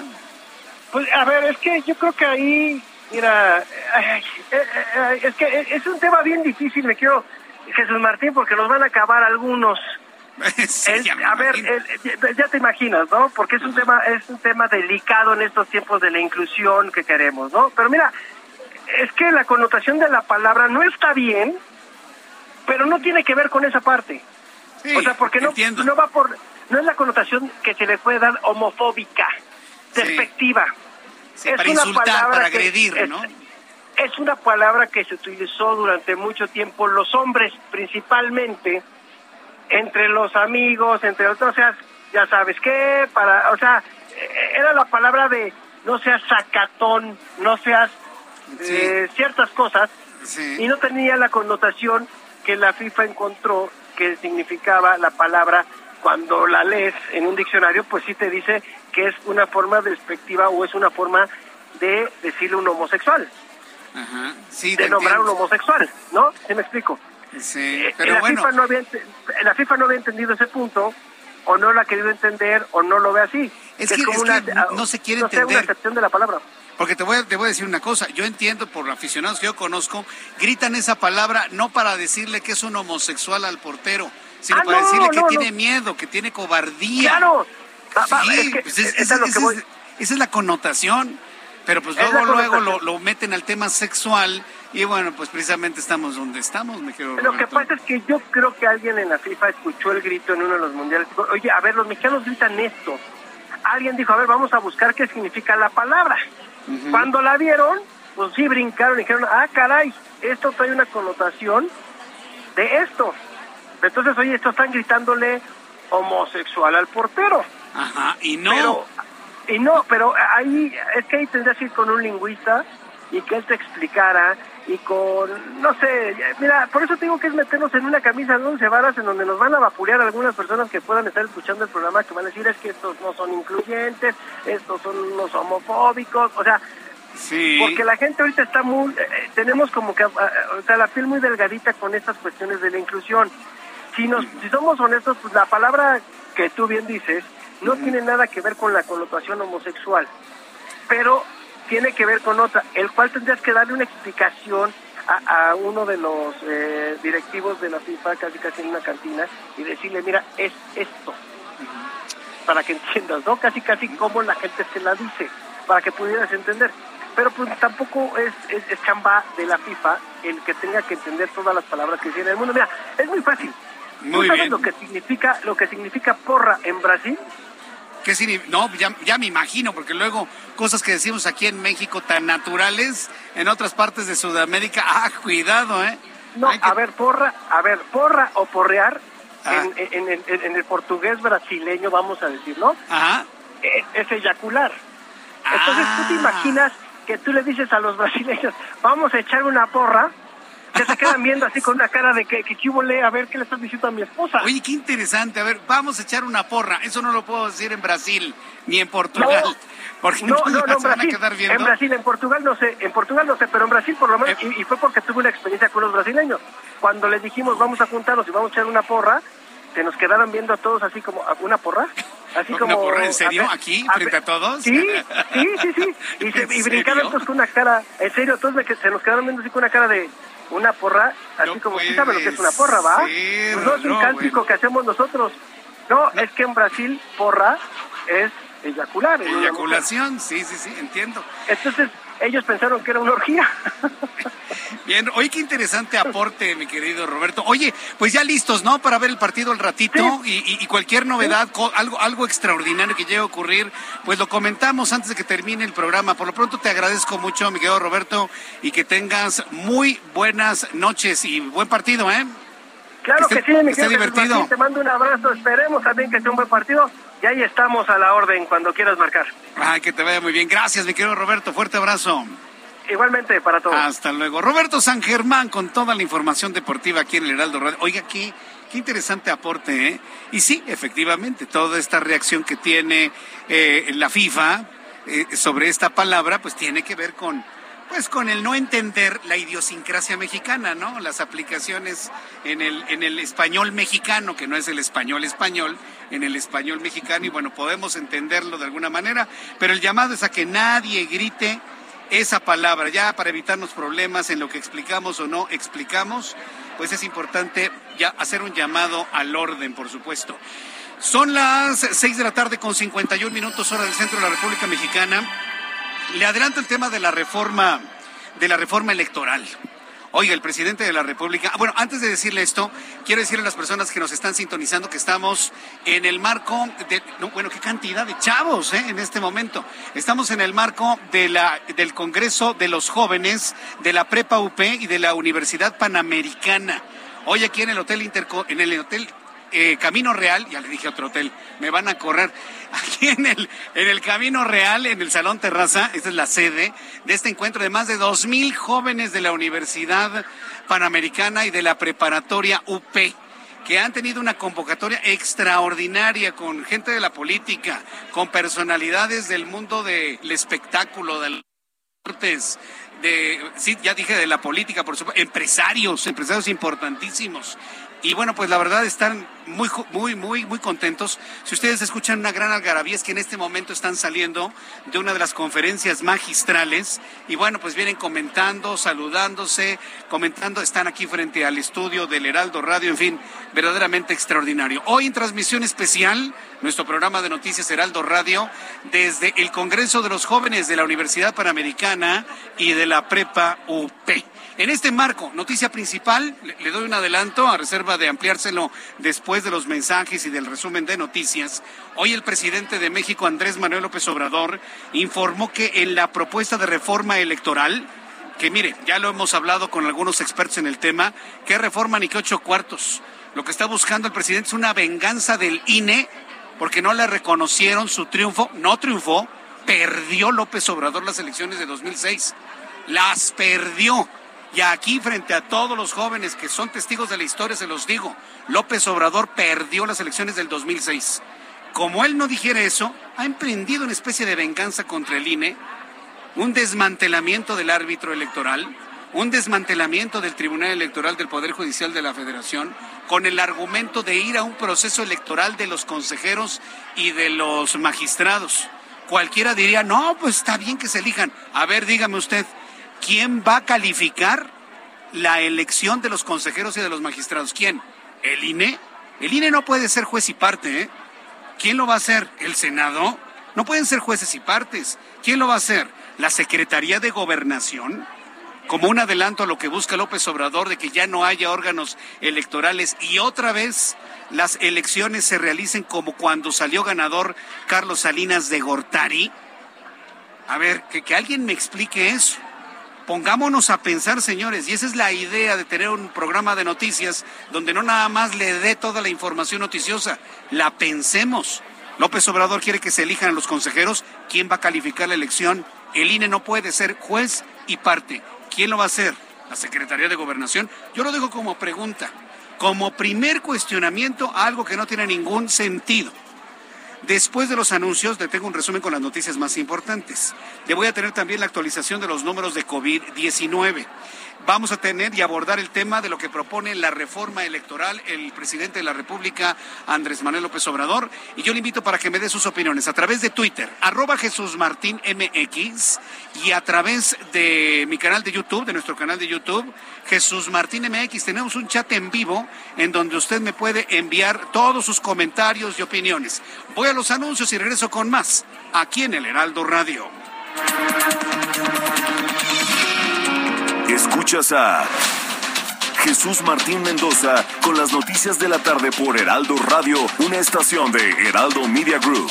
I: Pues a ver, es que yo creo que ahí, mira, eh, eh, es que es un tema bien difícil, me quiero, Jesús Martín, porque nos van a acabar algunos. a ver, ya te imaginas, ¿no? Porque es un tema, es un tema delicado en estos tiempos de la inclusión que queremos, ¿no? Pero mira, es que la connotación de la palabra no está bien, pero no tiene que ver con esa parte. o sea, porque no, no va por no es la connotación que se le puede dar homofóbica, despectiva.
A: es para una insultar, palabra para agredir, ¿no?
I: Es, una palabra que se utilizó durante mucho tiempo los hombres, principalmente entre los amigos, entre otros, o sea, ya sabes qué, para, o sea, era la palabra de no seas sacatón, no seas eh, ciertas cosas, y no tenía la connotación que la FIFA encontró que significaba la palabra cuando la lees en un diccionario, pues sí te dice que es una forma despectiva o es una forma de decirle un homosexual.
A: Ajá. Sí,
I: de nombrar un homosexual, ¿no? ¿Sí me explico?
A: Sí, eh, pero la
I: FIFA no había, la FIFA no había entendido ese punto, o no lo ha querido entender, o no lo ve así.
A: Es que, no se quiere entender.
I: una excepción de la palabra.
A: Porque te voy, a, te voy a decir una cosa, yo entiendo por aficionados que yo conozco, gritan esa palabra no para decirle que es un homosexual al portero, sino ah, para decirle que tiene miedo, que tiene cobardía.
I: Claro.
A: esa, es la connotación. Pero pues luego, luego lo, meten al tema sexual y bueno, pues precisamente estamos donde estamos, me quiero
I: Lo que pasa es que yo creo que alguien en la FIFA escuchó el grito en uno de los mundiales. Oye, a ver, los mexicanos gritan esto. Alguien dijo, a ver, vamos a buscar qué significa la palabra. Cuando la vieron, pues sí brincaron y dijeron, ah, caray, esto trae una connotación de esto. Entonces, oye, esto están gritándole homosexual al portero.
A: Ajá, y no.
I: Y no, pero ahí, es que ahí tendrías que ir con un lingüista y que él te explicara y con, no sé, mira, por eso tengo que es meternos en una camisa de once varas en donde nos van a vapulear algunas personas que puedan estar escuchando el programa que van a decir es que estos no son incluyentes, estos son los homofóbicos, o sea,
A: Sí.
I: Porque la gente ahorita está muy, eh, eh, tenemos como que, o sea, la piel muy delgadita con estas cuestiones de la inclusión si, nos, si somos honestos, pues la palabra que tú bien dices No tiene nada que ver con la connotación homosexual, pero tiene que ver con otra, el cual tendrías que darle una explicación a, uno de los eh, directivos de la FIFA, casi casi en una cantina, y decirle, mira, es esto, para que entiendas, ¿no? Casi casi como la gente se la dice, para que pudieras entender. Pero pues tampoco es, es, chamba de la FIFA el que tenga que entender todas las palabras que tiene el mundo. Mira, es muy fácil. Muy sabes lo que significa lo que significa porra en Brasil?
A: ¿Qué No, ya, me imagino, porque luego cosas que decimos aquí en México tan naturales, en otras partes de Sudamérica, ah, cuidado, ¿eh?
I: No, a ver, porra, a ver, porra o porrear, ah. en, en, el portugués brasileño, vamos a decirlo, Ajá. Es, es eyacular. Entonces tú te ah. imaginas que tú le dices a los brasileños, vamos a echar una porra, que se quedan viendo así con una cara de que, que, a ver qué le estás diciendo a mi esposa.
A: Oye, qué interesante, a ver, vamos a echar una porra, eso no lo puedo decir en Brasil ni en Portugal.
I: No. Porque no, no, no, Brasil, en Brasil, en Portugal no sé, en Portugal no sé, pero en Brasil por lo menos, eh. y, fue porque tuve una experiencia con los brasileños. Cuando les dijimos vamos a juntarnos y vamos a echar una porra, se nos quedaron viendo a todos así como, ¿una porra? Así como,
A: ¿Una porra en serio? ¿Aquí? ¿Frente a, todos?
I: Sí, sí, sí, sí. Y, se, y brincaron todos con una cara, en serio, todos se nos quedaron viendo así con una cara de, una porra, así como, ¿sí sabe lo que es una porra, va? Pues no es un cántico que hacemos nosotros. No, es que en Brasil porra es eyacular.
A: Eyaculación, sí, sí, sí, entiendo.
I: Entonces, ellos pensaron que era una orgía.
A: Bien, oye, qué interesante aporte, mi querido Roberto. Oye, pues ya listos, ¿no? Para ver el partido al ratito y, cualquier novedad, algo, algo extraordinario que llegue a ocurrir, pues lo comentamos antes de que termine el programa. Por lo pronto te agradezco mucho, mi querido Roberto, y que tengas muy buenas noches y buen partido, ¿eh?
I: Claro que, sí, mi querido. te mando un abrazo, esperemos también que sea un buen partido y ahí estamos a la orden cuando quieras marcar.
A: Ay, que te vaya muy bien. Gracias, mi querido Roberto. Fuerte abrazo.
I: Igualmente para todos.
A: Hasta luego. Roberto San Germán con toda la información deportiva aquí en el Heraldo Radio. Oiga, aquí, qué interesante aporte, ¿eh? Y sí, efectivamente, toda esta reacción que tiene eh, la FIFA eh, sobre esta palabra, pues tiene que ver con pues con el no entender la idiosincrasia mexicana, ¿no? Las aplicaciones en el, en el español mexicano, que no es el español español, en el español mexicano, y bueno, podemos entenderlo de alguna manera, pero el llamado es a que nadie grite esa palabra, ya para evitarnos problemas en lo que explicamos o no explicamos, pues es importante ya hacer un llamado al orden, por supuesto. Son las seis de la tarde con 51 minutos hora del centro de la República Mexicana. Le adelanto el tema de la reforma, de la reforma electoral. Oiga, el presidente de la República. Bueno, antes de decirle esto, quiero decirle a las personas que nos están sintonizando que estamos en el marco de. bueno, qué cantidad de chavos ¿eh? en este momento. Estamos en el marco de la, del Congreso de los Jóvenes, de la Prepa UP y de la Universidad Panamericana. Hoy aquí en el Hotel Interco, en el Hotel eh, Camino Real, ya le dije otro hotel, me van a correr. Aquí en el, en el Camino Real, en el Salón Terraza, esta es la sede de este encuentro de más de dos mil jóvenes de la Universidad Panamericana y de la Preparatoria UP que han tenido una convocatoria extraordinaria con gente de la política, con personalidades del mundo del espectáculo, de los deportes, de, sí, ya dije de la política, por supuesto, empresarios, empresarios importantísimos. Y bueno, pues la verdad están muy, muy, muy, muy contentos. Si ustedes escuchan una gran algarabía, es que en este momento están saliendo de una de las conferencias magistrales y bueno, pues vienen comentando, saludándose, comentando, están aquí frente al estudio del Heraldo Radio, en fin, verdaderamente extraordinario. Hoy en transmisión especial, nuestro programa de noticias Heraldo Radio, desde el Congreso de los Jóvenes de la Universidad Panamericana y de la Prepa UP. En este marco, noticia principal, le, doy un adelanto a reserva de ampliárselo después de los mensajes y del resumen de noticias. Hoy el presidente de México, Andrés Manuel López Obrador, informó que en la propuesta de reforma electoral, que mire, ya lo hemos hablado con algunos expertos en el tema, que reforma ni que ocho cuartos. Lo que está buscando el presidente es una venganza del INE porque no le reconocieron su triunfo, no triunfó, perdió López Obrador las elecciones de 2006. Las perdió. Y aquí, frente a todos los jóvenes que son testigos de la historia, se los digo, López Obrador perdió las elecciones del 2006. Como él no dijera eso, ha emprendido una especie de venganza contra el INE, un desmantelamiento del árbitro electoral, un desmantelamiento del Tribunal Electoral del Poder Judicial de la Federación con el argumento de ir a un proceso electoral de los consejeros y de los magistrados. Cualquiera diría, no, pues está bien que se elijan. A ver, dígame usted, ¿quién va a calificar la elección de los consejeros y de los magistrados? ¿Quién? ¿El INE? El INE no puede ser juez y parte, ¿eh? ¿Quién lo va a hacer? ¿El Senado? No pueden ser jueces y partes. ¿Quién lo va a hacer? ¿La Secretaría de Gobernación? como un adelanto a lo que busca López Obrador de que ya no haya órganos electorales y otra vez las elecciones se realicen como cuando salió ganador Carlos Salinas de Gortari. A ver, que, que alguien me explique eso. Pongámonos a pensar, señores, y esa es la idea de tener un programa de noticias donde no nada más le dé toda la información noticiosa, la pensemos. López Obrador quiere que se elijan a los consejeros. ¿Quién va a calificar la elección? El INE no puede ser juez y parte. ¿Quién lo va a hacer? ¿La Secretaría de Gobernación? Yo lo dejo como pregunta, como primer cuestionamiento, algo que no tiene ningún sentido. Después de los anuncios, le tengo un resumen con las noticias más importantes. Le voy a tener también la actualización de los números de COVID-19 vamos a tener y abordar el tema de lo que propone la reforma electoral el presidente de la República, Andrés Manuel López Obrador. Y yo le invito para que me dé sus opiniones a través de Twitter, arroba Jesús Martín MX, y a través de mi canal de YouTube, de nuestro canal de YouTube, Jesús Martín MX. Tenemos un chat en vivo en donde usted me puede enviar todos sus comentarios y opiniones. Voy a los anuncios y regreso con más aquí en el Heraldo Radio.
G: Escuchas a Jesús Martín Mendoza con las noticias de la tarde por Heraldo Radio, una estación de Heraldo Media Group.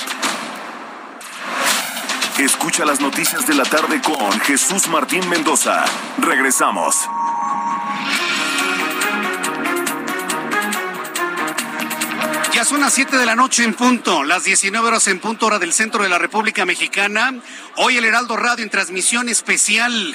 G: Escucha las noticias de la tarde con Jesús Martín Mendoza. Regresamos.
A: Ya son las 7 de la noche en punto, las 19 horas en punto hora del centro de la República Mexicana. Hoy el Heraldo Radio en transmisión especial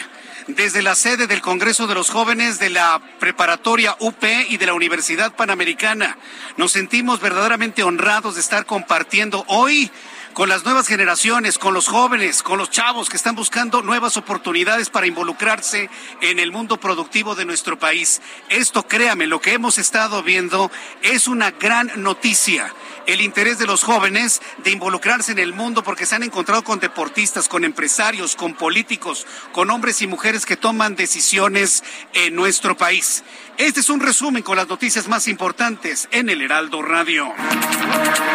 A: desde la sede del Congreso de los Jóvenes de la Preparatoria UP y de la Universidad Panamericana. Nos sentimos verdaderamente honrados de estar compartiendo hoy con las nuevas generaciones, con los jóvenes, con los chavos que están buscando nuevas oportunidades para involucrarse en el mundo productivo de nuestro país. Esto, créame, lo que hemos estado viendo es una gran noticia el interés de los jóvenes de involucrarse en el mundo porque se han encontrado con deportistas, con empresarios, con políticos, con hombres y mujeres que toman decisiones en nuestro país. Este es un resumen con las noticias más importantes en el Heraldo Radio.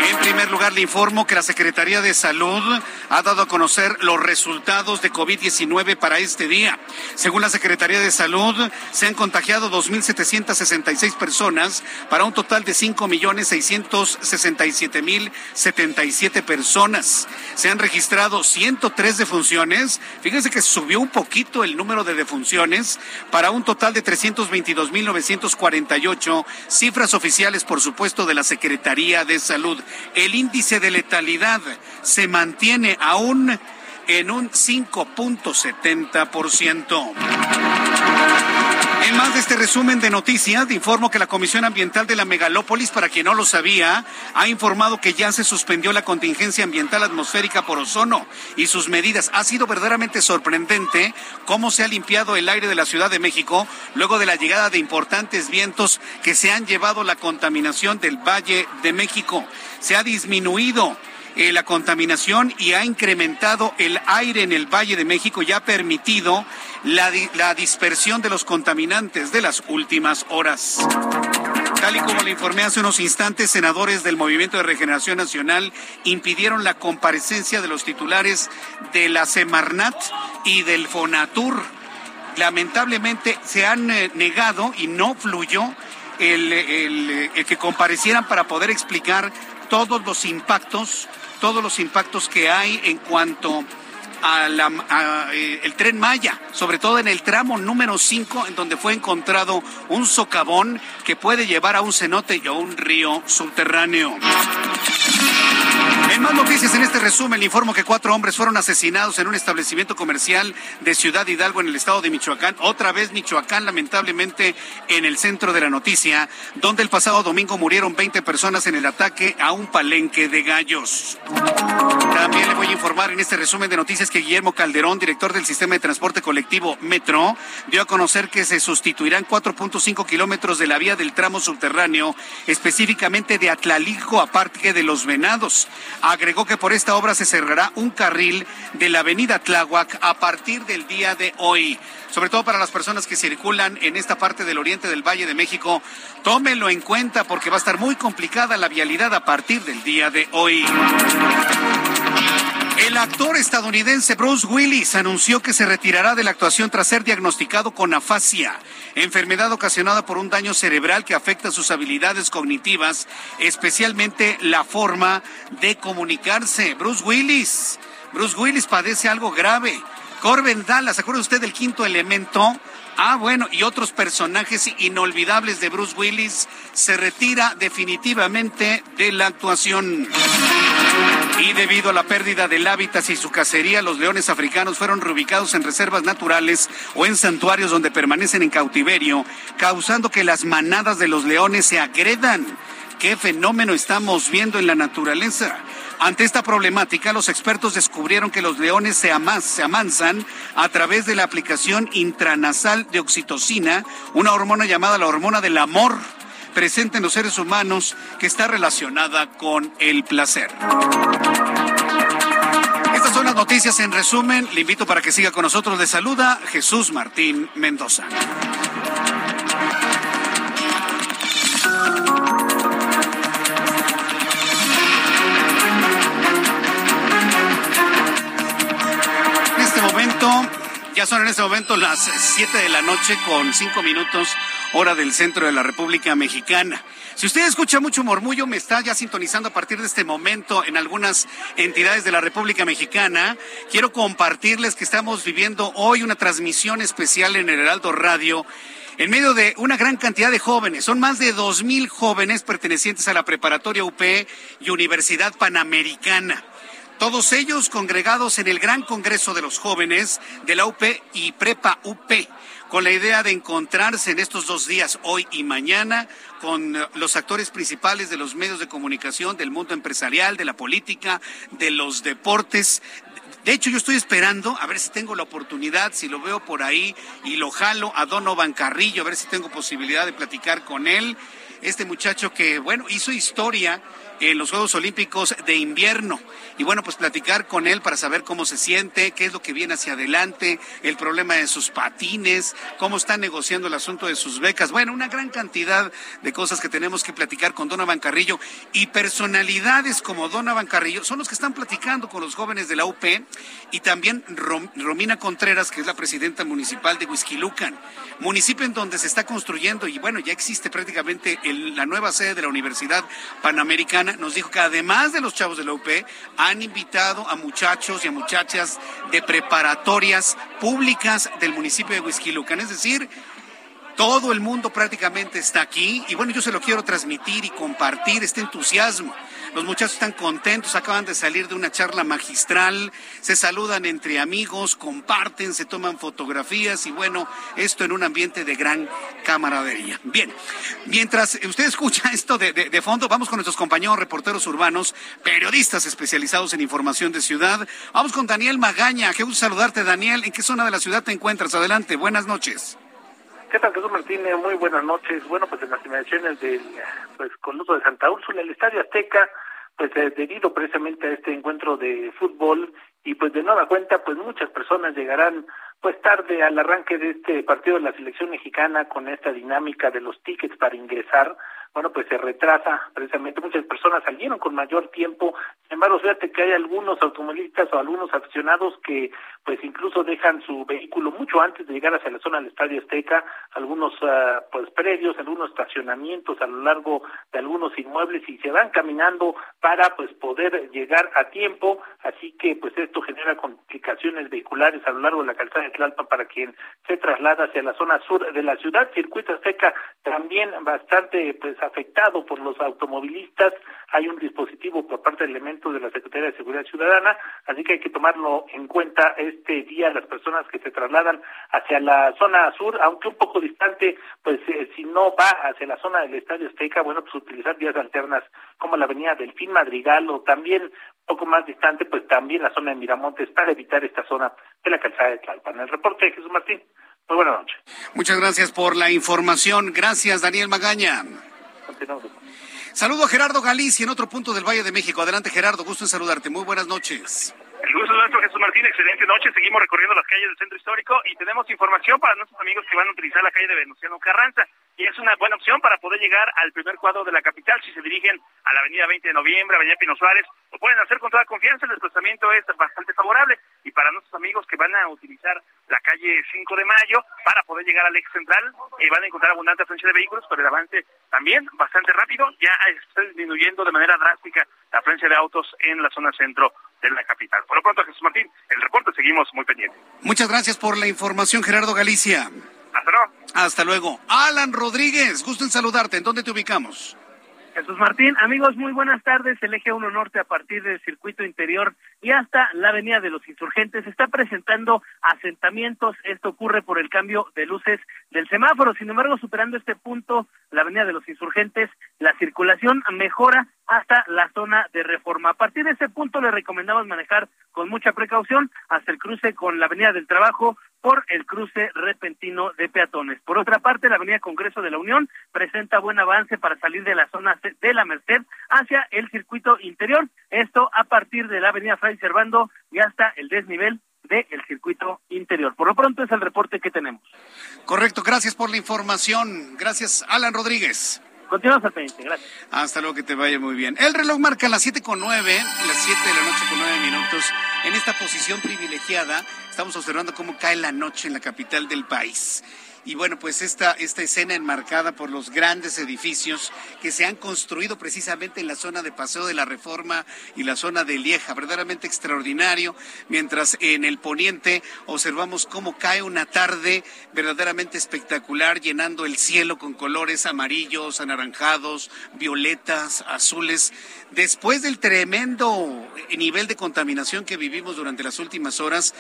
A: En primer lugar, le informo que la Secretaría de Salud ha dado a conocer los resultados de COVID-19 para este día. Según la Secretaría de Salud, se han contagiado 2.766 personas para un total de 5.667.077 personas. Se han registrado 103 defunciones. Fíjense que subió un poquito el número de defunciones para un total de 322.000 1948, cifras oficiales, por supuesto, de la Secretaría de Salud. El índice de letalidad se mantiene aún en un 5.70%. En más de este resumen de noticias, informo que la Comisión Ambiental de la Megalópolis, para quien no lo sabía, ha informado que ya se suspendió la contingencia ambiental atmosférica por ozono y sus medidas. Ha sido verdaderamente sorprendente cómo se ha limpiado el aire de la Ciudad de México luego de la llegada de importantes vientos que se han llevado la contaminación del Valle de México. Se ha disminuido eh, la contaminación y ha incrementado el aire en el Valle de México y ha permitido la, la dispersión de los contaminantes de las últimas horas. Tal y como le informé hace unos instantes, senadores del Movimiento de Regeneración Nacional impidieron la comparecencia de los titulares de la Semarnat y del Fonatur. Lamentablemente se han eh, negado y no fluyó el, el que comparecieran para poder explicar todos los impactos todos los impactos que hay en cuanto eh, el tren Maya, sobre todo en el tramo número 5, en donde fue encontrado un socavón que puede llevar a un cenote y a un río subterráneo. En más noticias en este resumen, le informo que cuatro hombres fueron asesinados en un establecimiento comercial de Ciudad Hidalgo en el estado de Michoacán. Otra vez Michoacán, lamentablemente, en el centro de la noticia, donde el pasado domingo murieron 20 personas en el ataque a un palenque de gallos. También le voy a informar en este resumen de noticias que Guillermo Calderón, director del sistema de transporte colectivo Metro, dio a conocer que se sustituirán 4.5 kilómetros de la vía del tramo subterráneo, específicamente de Atlalijo a Parque de los Venados. Agregó que por esta obra se cerrará un carril de la avenida Tláhuac a partir del día de hoy sobre todo para las personas que circulan en esta parte del oriente del Valle de México, tómelo en cuenta porque va a estar muy complicada la vialidad a partir del día de hoy. El actor estadounidense Bruce Willis anunció que se retirará de la actuación tras ser diagnosticado con afasia, enfermedad ocasionada por un daño cerebral que afecta sus habilidades cognitivas, especialmente la forma de comunicarse. Bruce Willis, Bruce Willis padece algo grave Corben Dallas, ¿se acuerda usted del quinto elemento? Ah, bueno, y otros personajes inolvidables de Bruce Willis se retira definitivamente de la actuación. Y debido a la pérdida del hábitat y su cacería, los leones africanos fueron reubicados en reservas naturales o en santuarios donde permanecen en cautiverio, causando que las manadas de los leones se agredan. ¿Qué fenómeno estamos viendo en la naturaleza? Ante esta problemática, los expertos descubrieron que los leones se, amansan a través de la aplicación intranasal de oxitocina, una hormona llamada la hormona del amor, presente en los seres humanos que está relacionada con el placer. Estas son las noticias en resumen. Le invito para que siga con nosotros. Le saluda Jesús Martín Mendoza. Ya son en este momento las 7 de la noche con 5 minutos, hora del centro de la República Mexicana. Si usted escucha mucho murmullo, me está ya sintonizando a partir de este momento en algunas entidades de la República Mexicana. Quiero compartirles que estamos viviendo hoy una transmisión especial en el Heraldo Radio en medio de una gran cantidad de jóvenes. Son más de dos mil jóvenes pertenecientes a la preparatoria UP y Universidad Panamericana. Todos ellos congregados en el Gran Congreso de los Jóvenes de la UP y Prepa UP, con la idea de encontrarse en estos dos días, hoy y mañana, con eh, los actores principales de los medios de comunicación, del mundo empresarial, de la política, de los deportes, de hecho, yo estoy esperando a ver si tengo la oportunidad, si lo veo por ahí y lo jalo a Donovan Carrillo, a ver si tengo posibilidad de platicar con él. Este muchacho que, bueno, hizo historia en los Juegos Olímpicos de invierno. Y bueno, pues platicar con él para saber cómo se siente, qué es lo que viene hacia adelante, el problema de sus patines, cómo está negociando el asunto de sus becas. Bueno, una gran cantidad de cosas que tenemos que platicar con Donovan Carrillo y personalidades como Donovan Carrillo son los que están platicando con los jóvenes de la UP y también Romina Contreras, que es la presidenta municipal de Huizquilucan, municipio en donde se está construyendo y bueno, ya existe prácticamente la nueva sede de la Universidad Panamericana nos dijo que además de los chavos de la UP, han invitado a muchachos y a muchachas de preparatorias públicas del municipio de Huizquilucan. Es decir, todo el mundo prácticamente está aquí y bueno, yo se lo quiero transmitir y compartir este entusiasmo. Los muchachos están contentos, acaban de salir de una charla magistral, se saludan entre amigos, comparten, se toman fotografías y bueno, esto en un ambiente de gran camaradería. Bien, mientras usted escucha esto de, fondo, vamos con nuestros compañeros reporteros urbanos, periodistas especializados en información de ciudad. Vamos con Daniel Magaña. Qué gusto saludarte, Daniel. ¿En qué zona de la ciudad te encuentras? Adelante, buenas noches.
B: ¿Qué tal, Jesús Martínez? Muy buenas noches. Bueno, pues en las inmediaciones del pues, Coloso de Santa Úrsula, el Estadio Azteca, pues eh, debido precisamente a este encuentro de fútbol y pues de nueva cuenta, pues muchas personas llegarán pues tarde al arranque de este partido de la selección mexicana con esta dinámica de los tickets para ingresar bueno, pues se retrasa precisamente. Muchas personas salieron con mayor tiempo. Sin embargo, fíjate que hay algunos automovilistas o algunos aficionados que pues incluso dejan su vehículo mucho antes de llegar hacia la zona del Estadio Azteca, algunos uh, pues predios, algunos estacionamientos a lo largo de algunos inmuebles y se van caminando para pues poder llegar a tiempo. Así que pues esto genera complicaciones vehiculares a lo largo de la calzada de Tlalpan para quien se traslada hacia la zona sur de la ciudad. Circuito Azteca también bastante pues afectado por los automovilistas. Hay un dispositivo por parte de elementos de la Secretaría de Seguridad Ciudadana, así que hay que tomarlo en cuenta este día las personas que se trasladan hacia la zona sur, aunque un poco distante, pues eh, si no va hacia la zona del Estadio Azteca, bueno, pues utilizar vías alternas como la avenida Delfín Madrigal o también poco más distante, pues también la zona de Miramontes para evitar esta zona de la calzada de Tlalpan. El reporte de Jesús Martín. Muy buenas noches.
A: Muchas gracias por la información. Gracias, Daniel Magaña.
B: Continuamos.
A: Saludo a Gerardo Galicia en otro punto del Valle de México. Adelante, Gerardo. Gusto en saludarte. Muy buenas noches.
E: El gusto es nuestro, Jesús Martín. Excelente noche. Seguimos recorriendo las calles del centro histórico y tenemos información para nuestros amigos que van a utilizar la calle de Venustiano Carranza. Y es una buena opción para poder llegar al primer cuadro de la capital si se dirigen a la avenida 20 de noviembre, avenida Pino Suárez. Lo pueden hacer con toda confianza. El desplazamiento es bastante favorable. Y para nuestros amigos que van a utilizar la calle 5 de mayo para poder llegar al ex central, eh, van a encontrar abundante afluencia de vehículos, pero el avance también bastante rápido. Ya está disminuyendo de manera drástica la afluencia de autos en la zona centro de la capital. Por lo pronto, Jesús Martín, el reporte seguimos muy pendientes.
A: Muchas gracias por la información, Gerardo Galicia.
E: Hasta luego.
A: Hasta luego. Alan Rodríguez, gusto en saludarte. ¿En dónde te ubicamos?
C: Jesús Martín, amigos, muy buenas tardes. El eje 1 Norte a partir del circuito interior y hasta la avenida de los insurgentes está presentando asentamientos. Esto ocurre por el cambio de luces del semáforo. Sin embargo, superando este punto, la avenida de los insurgentes, la circulación mejora hasta la zona de reforma. A partir de ese punto le recomendamos manejar con mucha precaución hasta el cruce con la avenida del trabajo por el cruce repentino de peatones. Por otra parte, la avenida Congreso de la Unión presenta buen avance para salir de la zona de la Merced hacia el circuito interior. Esto a partir de la avenida Fray Servando y hasta el desnivel del circuito interior. Por lo pronto es el reporte que tenemos.
A: Correcto, gracias por la información. Gracias, Alan Rodríguez.
C: Continuamos al pendiente, gracias.
A: Hasta luego, que te vaya muy bien. El reloj marca las siete con nueve, las siete de la noche con nueve minutos. En esta posición privilegiada, estamos observando cómo cae la noche en la capital del país. Y bueno, pues esta, esta escena enmarcada por los grandes edificios que se han construido precisamente en la zona de Paseo de la Reforma y la zona de Lieja, verdaderamente extraordinario, mientras en el poniente observamos cómo cae una tarde verdaderamente espectacular, llenando el cielo con colores amarillos, anaranjados, violetas, azules. Después del tremendo nivel de contaminación que vivimos durante las últimas horas,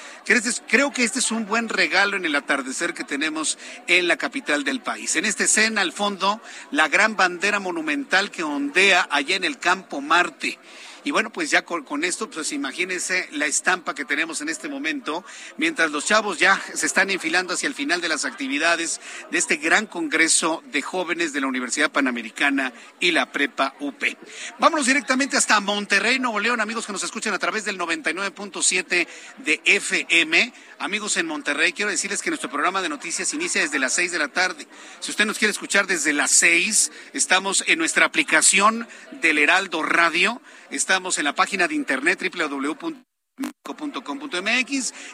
A: creo que este es un buen regalo en el atardecer que tenemos en la capital del país. En esta escena, al fondo, la gran bandera monumental que ondea allá en el campo Marte. Y bueno, pues ya con, esto, pues imagínense la estampa que tenemos en este momento, mientras los chavos ya se están enfilando hacia el final de las actividades de este gran congreso de jóvenes de la Universidad Panamericana y la Prepa UP. Vámonos directamente hasta Monterrey, Nuevo León, amigos que nos escuchan a través del 99.7 de FM. Amigos en Monterrey, quiero decirles que nuestro programa de noticias inicia desde las 6 de la tarde. Si usted nos quiere escuchar desde las 6, estamos en nuestra aplicación del Heraldo Radio. Estamos en la página de internet www.com.mx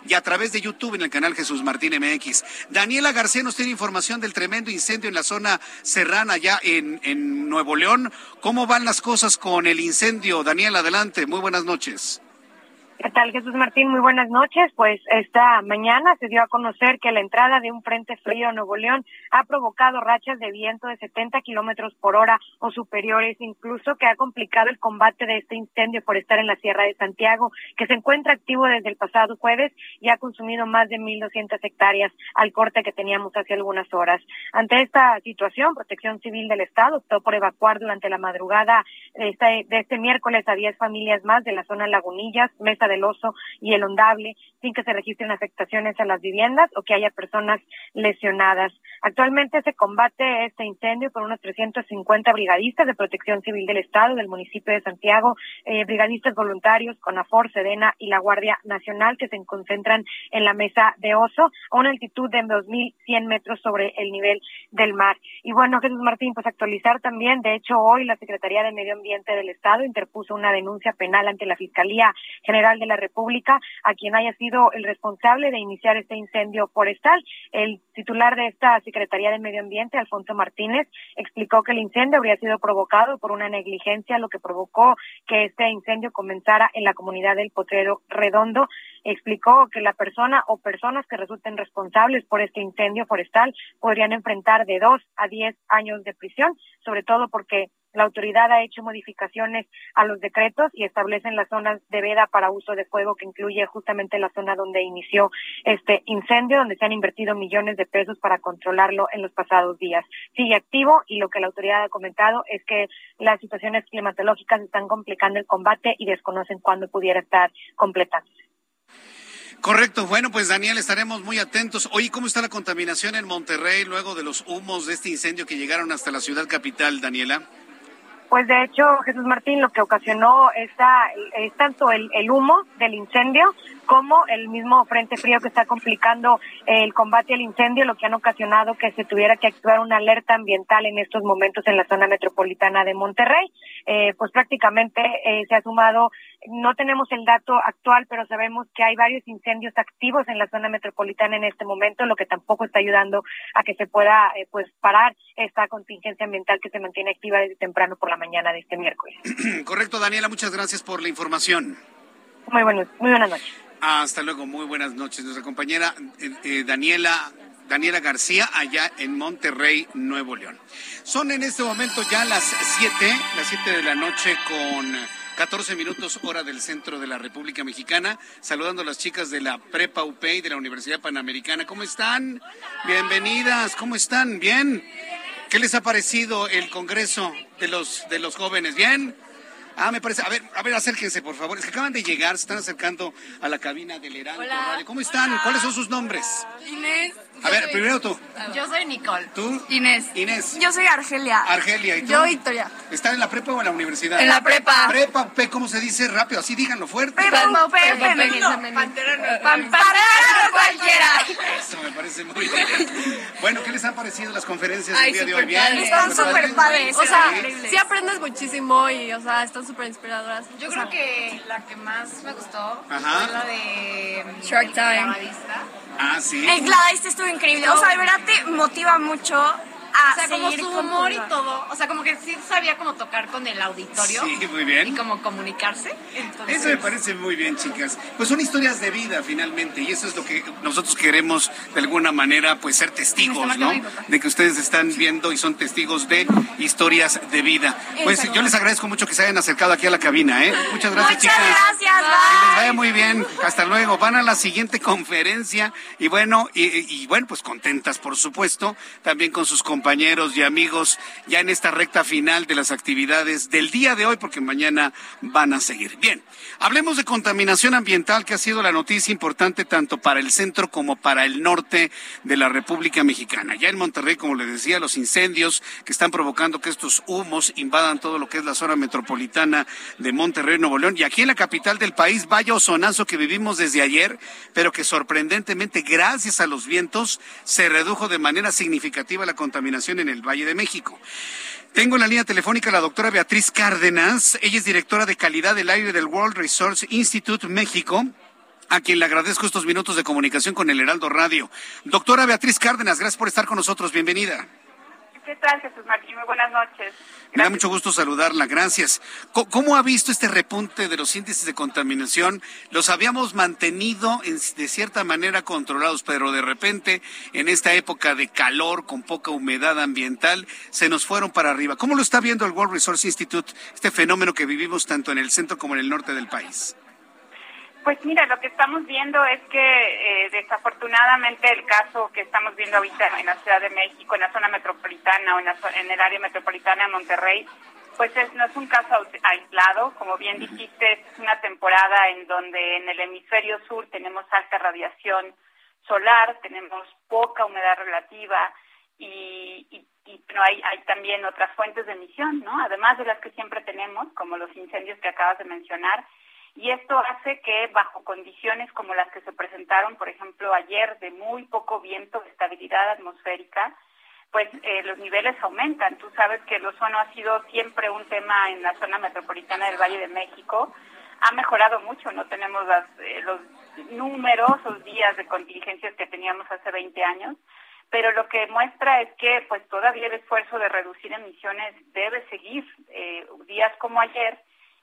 A: y a través de YouTube en el canal Jesús Martín MX. Daniela García nos tiene información del tremendo incendio en la zona serrana allá en, en Nuevo León. ¿Cómo van las cosas con el incendio? Daniela, adelante. Muy buenas noches.
J: ¿Qué tal, Jesús Martín? Muy buenas noches. Pues esta mañana se dio a conocer que la entrada de un frente frío a Nuevo León ha provocado rachas de viento de 70 kilómetros por hora o superiores, incluso que ha complicado el combate de este incendio por estar en la Sierra de Santiago, que se encuentra activo desde el pasado jueves y ha consumido más de 1.200 hectáreas al corte que teníamos hace algunas horas. Ante esta situación, Protección Civil del Estado optó por evacuar durante la madrugada de este, de este miércoles a 10 familias más de la zona Lagunillas, Mesa del Oso y el Ondable, sin que se registren afectaciones a las viviendas o que haya personas lesionadas. Actualmente se combate este incendio por unos 350 brigadistas de Protección Civil del Estado, del municipio de Santiago, eh, brigadistas voluntarios, con AFOR, Sedena y la Guardia Nacional que se concentran en la mesa de Oso a una altitud de 2.100 metros sobre el nivel del mar. Y bueno, Jesús Martín, pues actualizar también, de hecho hoy la Secretaría de Medio Ambiente del Estado interpuso una denuncia penal ante la Fiscalía General de la República a quien haya sido el responsable de iniciar este incendio forestal. El titular de esta Secretaría de Medio Ambiente, Alfonso Martínez, explicó que el incendio habría sido provocado por una negligencia, lo que provocó que este incendio comenzara en la comunidad del Potrero Redondo. Explicó que la persona o personas que resulten responsables por este incendio forestal podrían enfrentar de dos a diez años de prisión, sobre todo porque la autoridad ha hecho modificaciones a los decretos y establecen las zonas de veda para uso de fuego que incluye justamente la zona donde inició este incendio, donde se han invertido millones de pesos para controlarlo en los pasados días. Sigue activo y lo que la autoridad ha comentado es que las situaciones climatológicas están complicando el combate y desconocen cuándo pudiera estar completándose.
A: Correcto. Bueno, pues Daniel, estaremos muy atentos. Oye, ¿cómo está la contaminación en Monterrey luego de los humos de este incendio que llegaron hasta la ciudad capital, Daniela?
J: Pues de hecho, Jesús Martín, lo que ocasionó esta, es tanto el, el humo del incendio como el mismo frente frío que está complicando el combate al incendio, lo que han ocasionado que se tuviera que actuar una alerta ambiental en estos momentos en la zona metropolitana de Monterrey. Eh, pues prácticamente eh, se ha sumado, no tenemos el dato actual, pero sabemos que hay varios incendios activos en la zona metropolitana en este momento, lo que tampoco está ayudando a que se pueda eh, pues parar esta contingencia ambiental que se mantiene activa desde temprano por la mañana de este miércoles.
A: Correcto, Daniela, muchas gracias por la información.
J: Muy buenos, muy buenas noches.
A: Hasta luego, muy buenas noches. Nuestra compañera eh, eh, Daniela, Daniela García, allá en Monterrey, Nuevo León. Son en este momento ya las 7, las 7 de la noche con 14 minutos hora del centro de la República Mexicana. Saludando a las chicas de la Prepa UP de la Universidad Panamericana. ¿Cómo están? Bienvenidas, ¿cómo están? ¿Bien? ¿Qué les ha parecido el Congreso de los, de los jóvenes? ¿Bien? Ah, me parece. A ver, a ver, acérquense, por favor. Es que acaban de llegar, se están acercando a la cabina del Heraldo ¿Cómo están? ¿Cuáles son sus nombres?
K: Inés.
A: A ver, primero tú.
K: Yo soy Nicole.
A: ¿Tú?
K: Inés.
A: Inés.
K: Yo soy Argelia.
A: Argelia, ¿y tú?
K: Yo Victoria.
A: ¿Están en la prepa o en la universidad?
K: En la prepa.
A: Prepa, P, ¿cómo se dice? Rápido, así díganlo fuerte.
K: Prepa, Prepa, Pantera cualquiera.
A: Eso me parece muy bien. Bueno, ¿qué les han parecido las conferencias del día de hoy?
K: Bien. Están súper padres. O sea, sí aprendes muchísimo y, o sea, están súper inspiradoras.
L: Yo creo que la que más me gustó fue la de
K: Shark Time.
A: Ah, sí.
K: Gladys estuvo increíble. O sea, de verdad te motiva mucho a
L: o sea, como su humor y todo. O sea, como que sí sabía cómo tocar con el auditorio.
A: Sí, muy bien.
L: Y como comunicarse. Entonces,
A: Eso me parece muy bien, chicas. Pues son historias de vida, finalmente, y eso es lo que nosotros queremos, de alguna manera, pues ser testigos, ¿no? De que ustedes están viendo y son testigos de historias de vida. Pues yo les agradezco mucho que se hayan acercado aquí a la cabina, ¿eh? Muchas gracias,
K: Muchas
A: chicas.
K: gracias,
A: Que les
K: bye.
A: vaya muy bien. Hasta luego. Van a la siguiente conferencia y bueno, y, y bueno, pues contentas, por supuesto, también con sus compañeros y amigos ya en esta recta final de las actividades del día de hoy, porque mañana van a seguir. Bien, hablemos de contaminación ambiental, que ha sido la noticia importante tanto para el centro como para el norte de la República Mexicana. Ya en Monterrey, como les decía, los incendios que están provocando que estos humos invadan todo lo que es la zona metropolitana de Monterrey, Nuevo León. Y aquí en la capital del país, vaya ozonazo que vivimos desde ayer, pero que sorprendentemente, gracias a los vientos, se redujo de manera significativa la contaminación en el Valle de México. Tengo en la línea telefónica a la doctora Beatriz Cárdenas. Ella es directora de calidad del aire del World Resource Institute México a quien le agradezco estos minutos de comunicación con el Heraldo Radio. Doctora Beatriz Cárdenas, gracias por estar con nosotros. Bienvenida.
M: ¿Qué tal, Jesús Martín? Muy buenas noches.
A: Me da mucho gusto saludarla, gracias. ¿Cómo ha visto este repunte de los índices de contaminación? Los habíamos mantenido en- de cierta manera controlados, pero de repente, en esta época de calor, con poca humedad ambiental, se nos fueron para arriba. ¿Cómo lo está viendo el World Resource Institute, este fenómeno que vivimos tanto en el centro como en el norte del país?
M: Pues mira, lo que estamos viendo es que eh, desafortunadamente el caso que estamos viendo ahorita en la Ciudad de México, en la zona metropolitana o en, la en el área metropolitana de Monterrey, pues es- no es un caso aislado. Como bien dijiste, es una temporada en donde en el hemisferio sur tenemos alta radiación solar, tenemos poca humedad relativa y, y, y, bueno, hay, hay también otras fuentes de emisión, ¿no? Además de las que siempre tenemos, como los incendios que acabas de mencionar. Y esto hace que bajo condiciones como las que se presentaron, por ejemplo, ayer de muy poco viento, estabilidad atmosférica, pues eh, los niveles aumentan. Tú sabes que el ozono ha sido siempre un tema en la zona metropolitana del Valle de México. ha mejorado mucho, no tenemos las, eh, los numerosos días de contingencias que teníamos hace 20 años, pero lo que muestra es que pues todavía el esfuerzo de reducir emisiones debe seguir. Eh, días como ayer,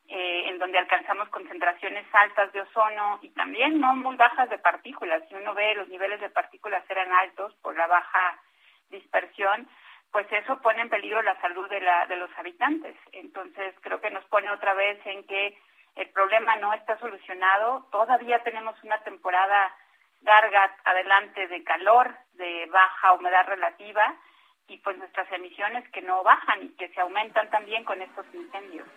M: eh, en donde alcanzamos concentraciones altas de ozono y también no muy bajas de partículas. Si uno ve los niveles de partículas eran altos por la baja dispersión, pues eso pone en peligro la salud de, la, de los habitantes. Entonces creo que nos pone otra vez en que el problema no está solucionado. Todavía tenemos una temporada larga adelante de calor, de baja humedad relativa y pues nuestras emisiones que no bajan y que se aumentan también con estos incendios.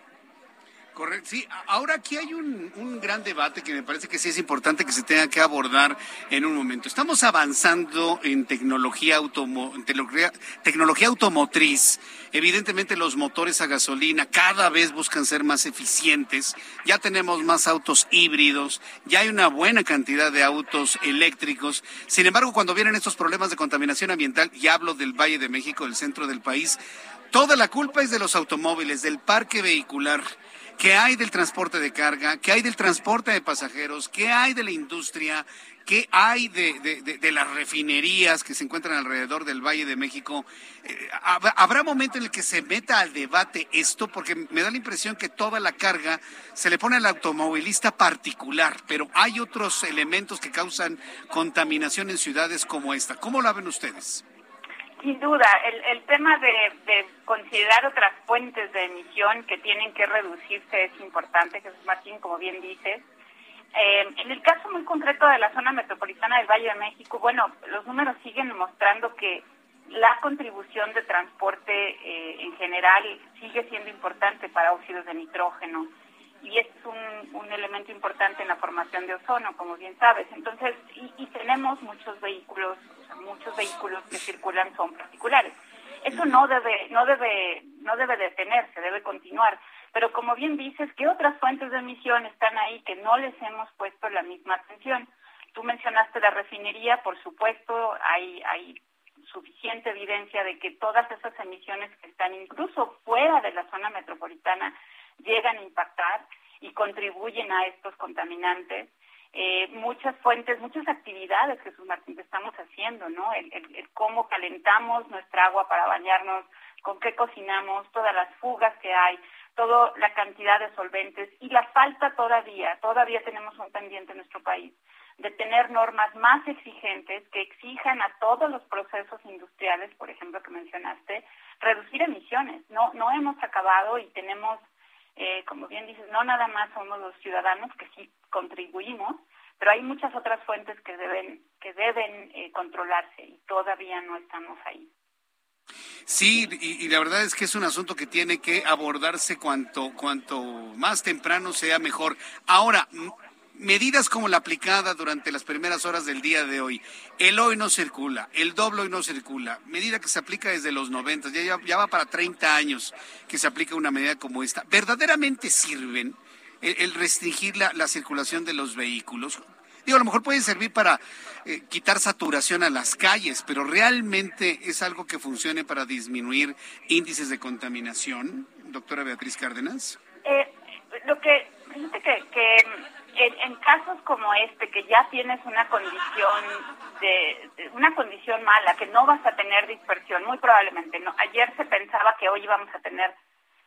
A: Correcto, sí. Ahora aquí hay un, un, gran debate que me parece que sí es importante que se tenga que abordar en un momento. Estamos avanzando en tecnología, automo, tecnología, automotriz. Evidentemente los motores a gasolina cada vez buscan ser más eficientes. Ya tenemos más autos híbridos, ya hay una buena cantidad de autos eléctricos. Sin embargo, cuando vienen estos problemas de contaminación ambiental, y hablo del Valle de México, del centro del país, toda la culpa es de los automóviles, del parque vehicular. ¿Qué hay del transporte de carga? ¿Qué hay del transporte de pasajeros? ¿Qué hay de la industria? ¿Qué hay de, las refinerías que se encuentran alrededor del Valle de México? Eh, ¿Habrá momento en el que se meta al debate esto? Porque me da la impresión que toda la carga se le pone al automovilista particular, pero hay otros elementos que causan contaminación en ciudades como esta. ¿Cómo la ven ustedes?
M: Sin duda, el, el tema de, considerar otras fuentes de emisión que tienen que reducirse es importante, Jesús Martín, como bien dices. Eh, en el caso muy concreto de la zona metropolitana del Valle de México, bueno, los números siguen mostrando que la contribución de transporte eh, en general sigue siendo importante para óxidos de nitrógeno y es un, un, elemento importante en la formación de ozono, como bien sabes. Entonces, y, y tenemos muchos vehículos muchos vehículos que circulan son particulares. Eso no debe, no debe, no debe detenerse, debe continuar. Pero como bien dices, ¿qué otras fuentes de emisión están ahí que no les hemos puesto la misma atención? Tú mencionaste la refinería, por supuesto, hay, hay suficiente evidencia de que todas esas emisiones que están incluso fuera de la zona metropolitana llegan a impactar y contribuyen a estos contaminantes eh, muchas fuentes, muchas actividades, Jesús Martín, que estamos haciendo, ¿no? El, el, cómo calentamos nuestra agua para bañarnos, con qué cocinamos, todas las fugas que hay, toda la cantidad de solventes y la falta todavía, todavía tenemos un pendiente en nuestro país de tener normas más exigentes que exijan a todos los procesos industriales, por ejemplo, que mencionaste, reducir emisiones. No, no hemos acabado y tenemos eh, como bien dices, no nada más somos los ciudadanos que sí contribuimos, pero hay muchas otras fuentes que deben que deben eh, controlarse y todavía no estamos ahí.
A: Sí, y, la verdad es que es un asunto que tiene que abordarse cuanto cuanto más temprano sea mejor. Ahora, medidas como la aplicada durante las primeras horas del día de hoy. El hoy no circula, el doble hoy no circula. Medida que se aplica desde los 90, ya, ya va para 30 años que se aplica una medida como esta. ¿Verdaderamente sirven el, restringir la, la, circulación de los vehículos? Digo, a lo mejor puede servir para eh, quitar saturación a las calles, pero ¿realmente es algo que funcione para disminuir índices de contaminación, doctora Beatriz Cárdenas?
M: Eh, lo que, que en, casos como este, que ya tienes una condición de, una condición mala, que no vas a tener dispersión, muy probablemente no. Ayer se pensaba que hoy íbamos a tener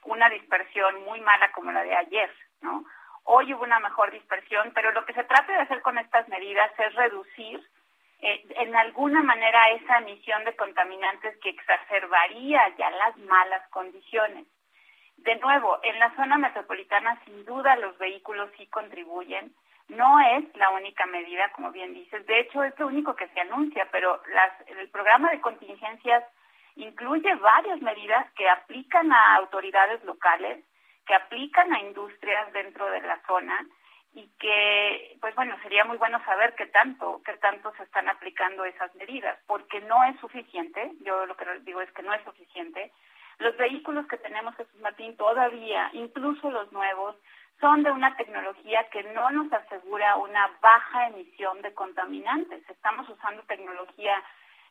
M: una dispersión muy mala como la de ayer, ¿no? Hoy hubo una mejor dispersión, pero lo que se trata de hacer con estas medidas es reducir eh, en alguna manera esa emisión de contaminantes que exacerbaría ya las malas condiciones. De nuevo, en la zona metropolitana sin duda los vehículos sí contribuyen. No es la única medida, como bien dices. De hecho, es lo único que se anuncia, pero las, el programa de contingencias incluye varias medidas que aplican a autoridades locales, que aplican a industrias dentro de la zona y que, pues bueno, sería muy bueno saber qué tanto, qué tanto se están aplicando esas medidas, porque no es suficiente. Yo lo que digo es que no es suficiente los vehículos que tenemos, Jesús Martín, todavía, incluso los nuevos, son de una tecnología que no nos asegura una baja emisión de contaminantes. Estamos usando tecnología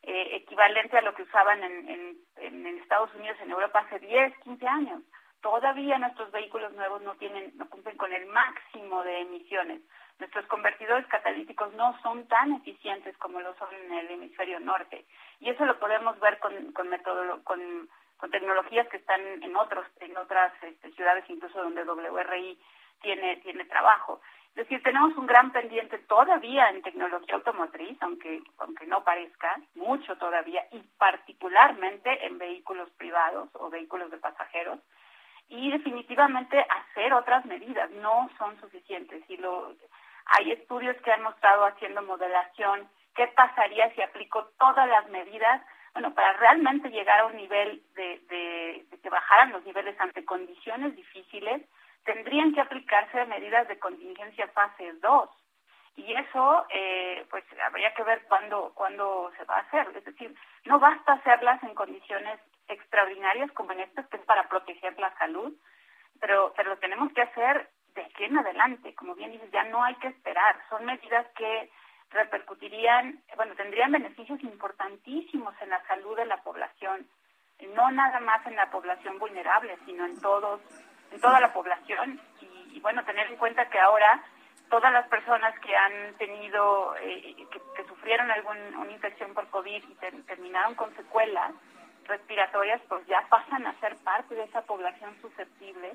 M: eh, equivalente a lo que usaban en, en, en, Estados Unidos, en Europa hace 10, 15 años. Todavía nuestros vehículos nuevos no tienen, no cumplen con el máximo de emisiones. Nuestros convertidores catalíticos no son tan eficientes como lo son en el hemisferio norte. Y eso lo podemos ver con, con, con, con tecnologías que están en otros en otras este, ciudades, incluso donde WRI tiene, tiene trabajo. Es decir, tenemos un gran pendiente todavía en tecnología automotriz, aunque, aunque no parezca, mucho todavía, y particularmente en vehículos privados o vehículos de pasajeros. Y definitivamente hacer otras medidas no son suficientes. Y lo, hay estudios que han mostrado haciendo modelación qué pasaría si aplico todas las medidas, bueno, para realmente llegar a un nivel de, de, de que bajaran los niveles ante condiciones difíciles, tendrían que aplicarse medidas de contingencia fase 2. Y eso, eh, pues, habría que ver cuándo, cuándo se va a hacer. Es decir, no basta hacerlas en condiciones extraordinarias como en estas, que es para proteger la salud, pero, pero lo tenemos que hacer de aquí en adelante. Como bien dices, ya no hay que esperar. Son medidas que repercutirían, bueno, tendrían beneficios importantísimos en la salud de la población, no nada más en la población vulnerable, sino en todos en toda la población. Y, bueno, tener en cuenta que ahora todas las personas que han tenido, eh, que, sufrieron alguna infección por COVID y terminaron con secuelas respiratorias, pues ya pasan a ser parte de esa población susceptible,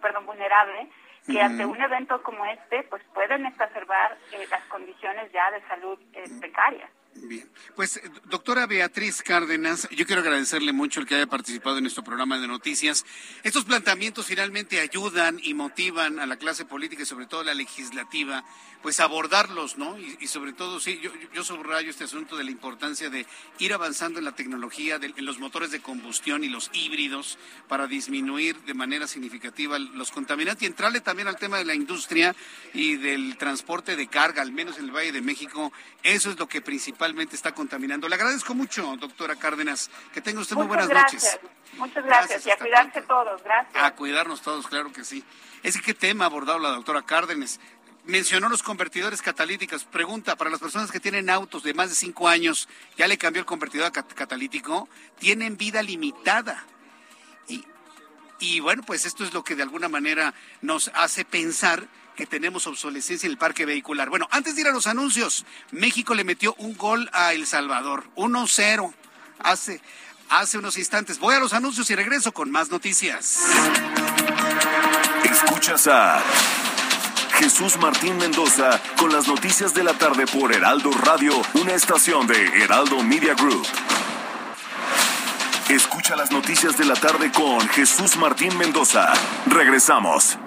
M: perdón, vulnerable, que ante un evento como este, pues pueden exacerbar eh, las condiciones ya de salud eh, precarias.
A: Bien, pues doctora Beatriz Cárdenas, yo quiero agradecerle mucho el que haya participado en nuestro programa de noticias. Estos planteamientos finalmente ayudan y motivan a la clase política y sobre todo a la legislativa, pues abordarlos, ¿no? Y, sobre todo, sí, yo, yo, subrayo este asunto de la importancia de ir avanzando en la tecnología, en los motores de combustión y los híbridos para disminuir de manera significativa los contaminantes y entrarle también al tema de la industria y del transporte de carga, al menos en el Valle de México. Eso es lo que principalmente está contaminando. Le agradezco mucho, doctora Cárdenas. Que tenga usted muy buenas noches.
M: Muchas gracias, y a cuidarse todos. Gracias.
A: A cuidarnos todos, claro que sí. Es qué tema ha abordado la doctora Cárdenas. Mencionó los convertidores catalíticos. Pregunta, para las personas que tienen autos de más de cinco años, ¿ya le cambió el convertidor catalítico? Tienen vida limitada. Y, y bueno, pues esto es lo que de alguna manera nos hace pensar que tenemos obsolescencia en el parque vehicular. Bueno, antes de ir a los anuncios, México le metió un gol a El Salvador, 1-0, hace, hace unos instantes. Voy a los anuncios y regreso con más noticias.
G: Escuchas a Jesús Martín Mendoza con las noticias de la tarde por Heraldo Radio, una estación de Heraldo Media Group. Escucha las noticias de la tarde con Jesús Martín Mendoza. Regresamos.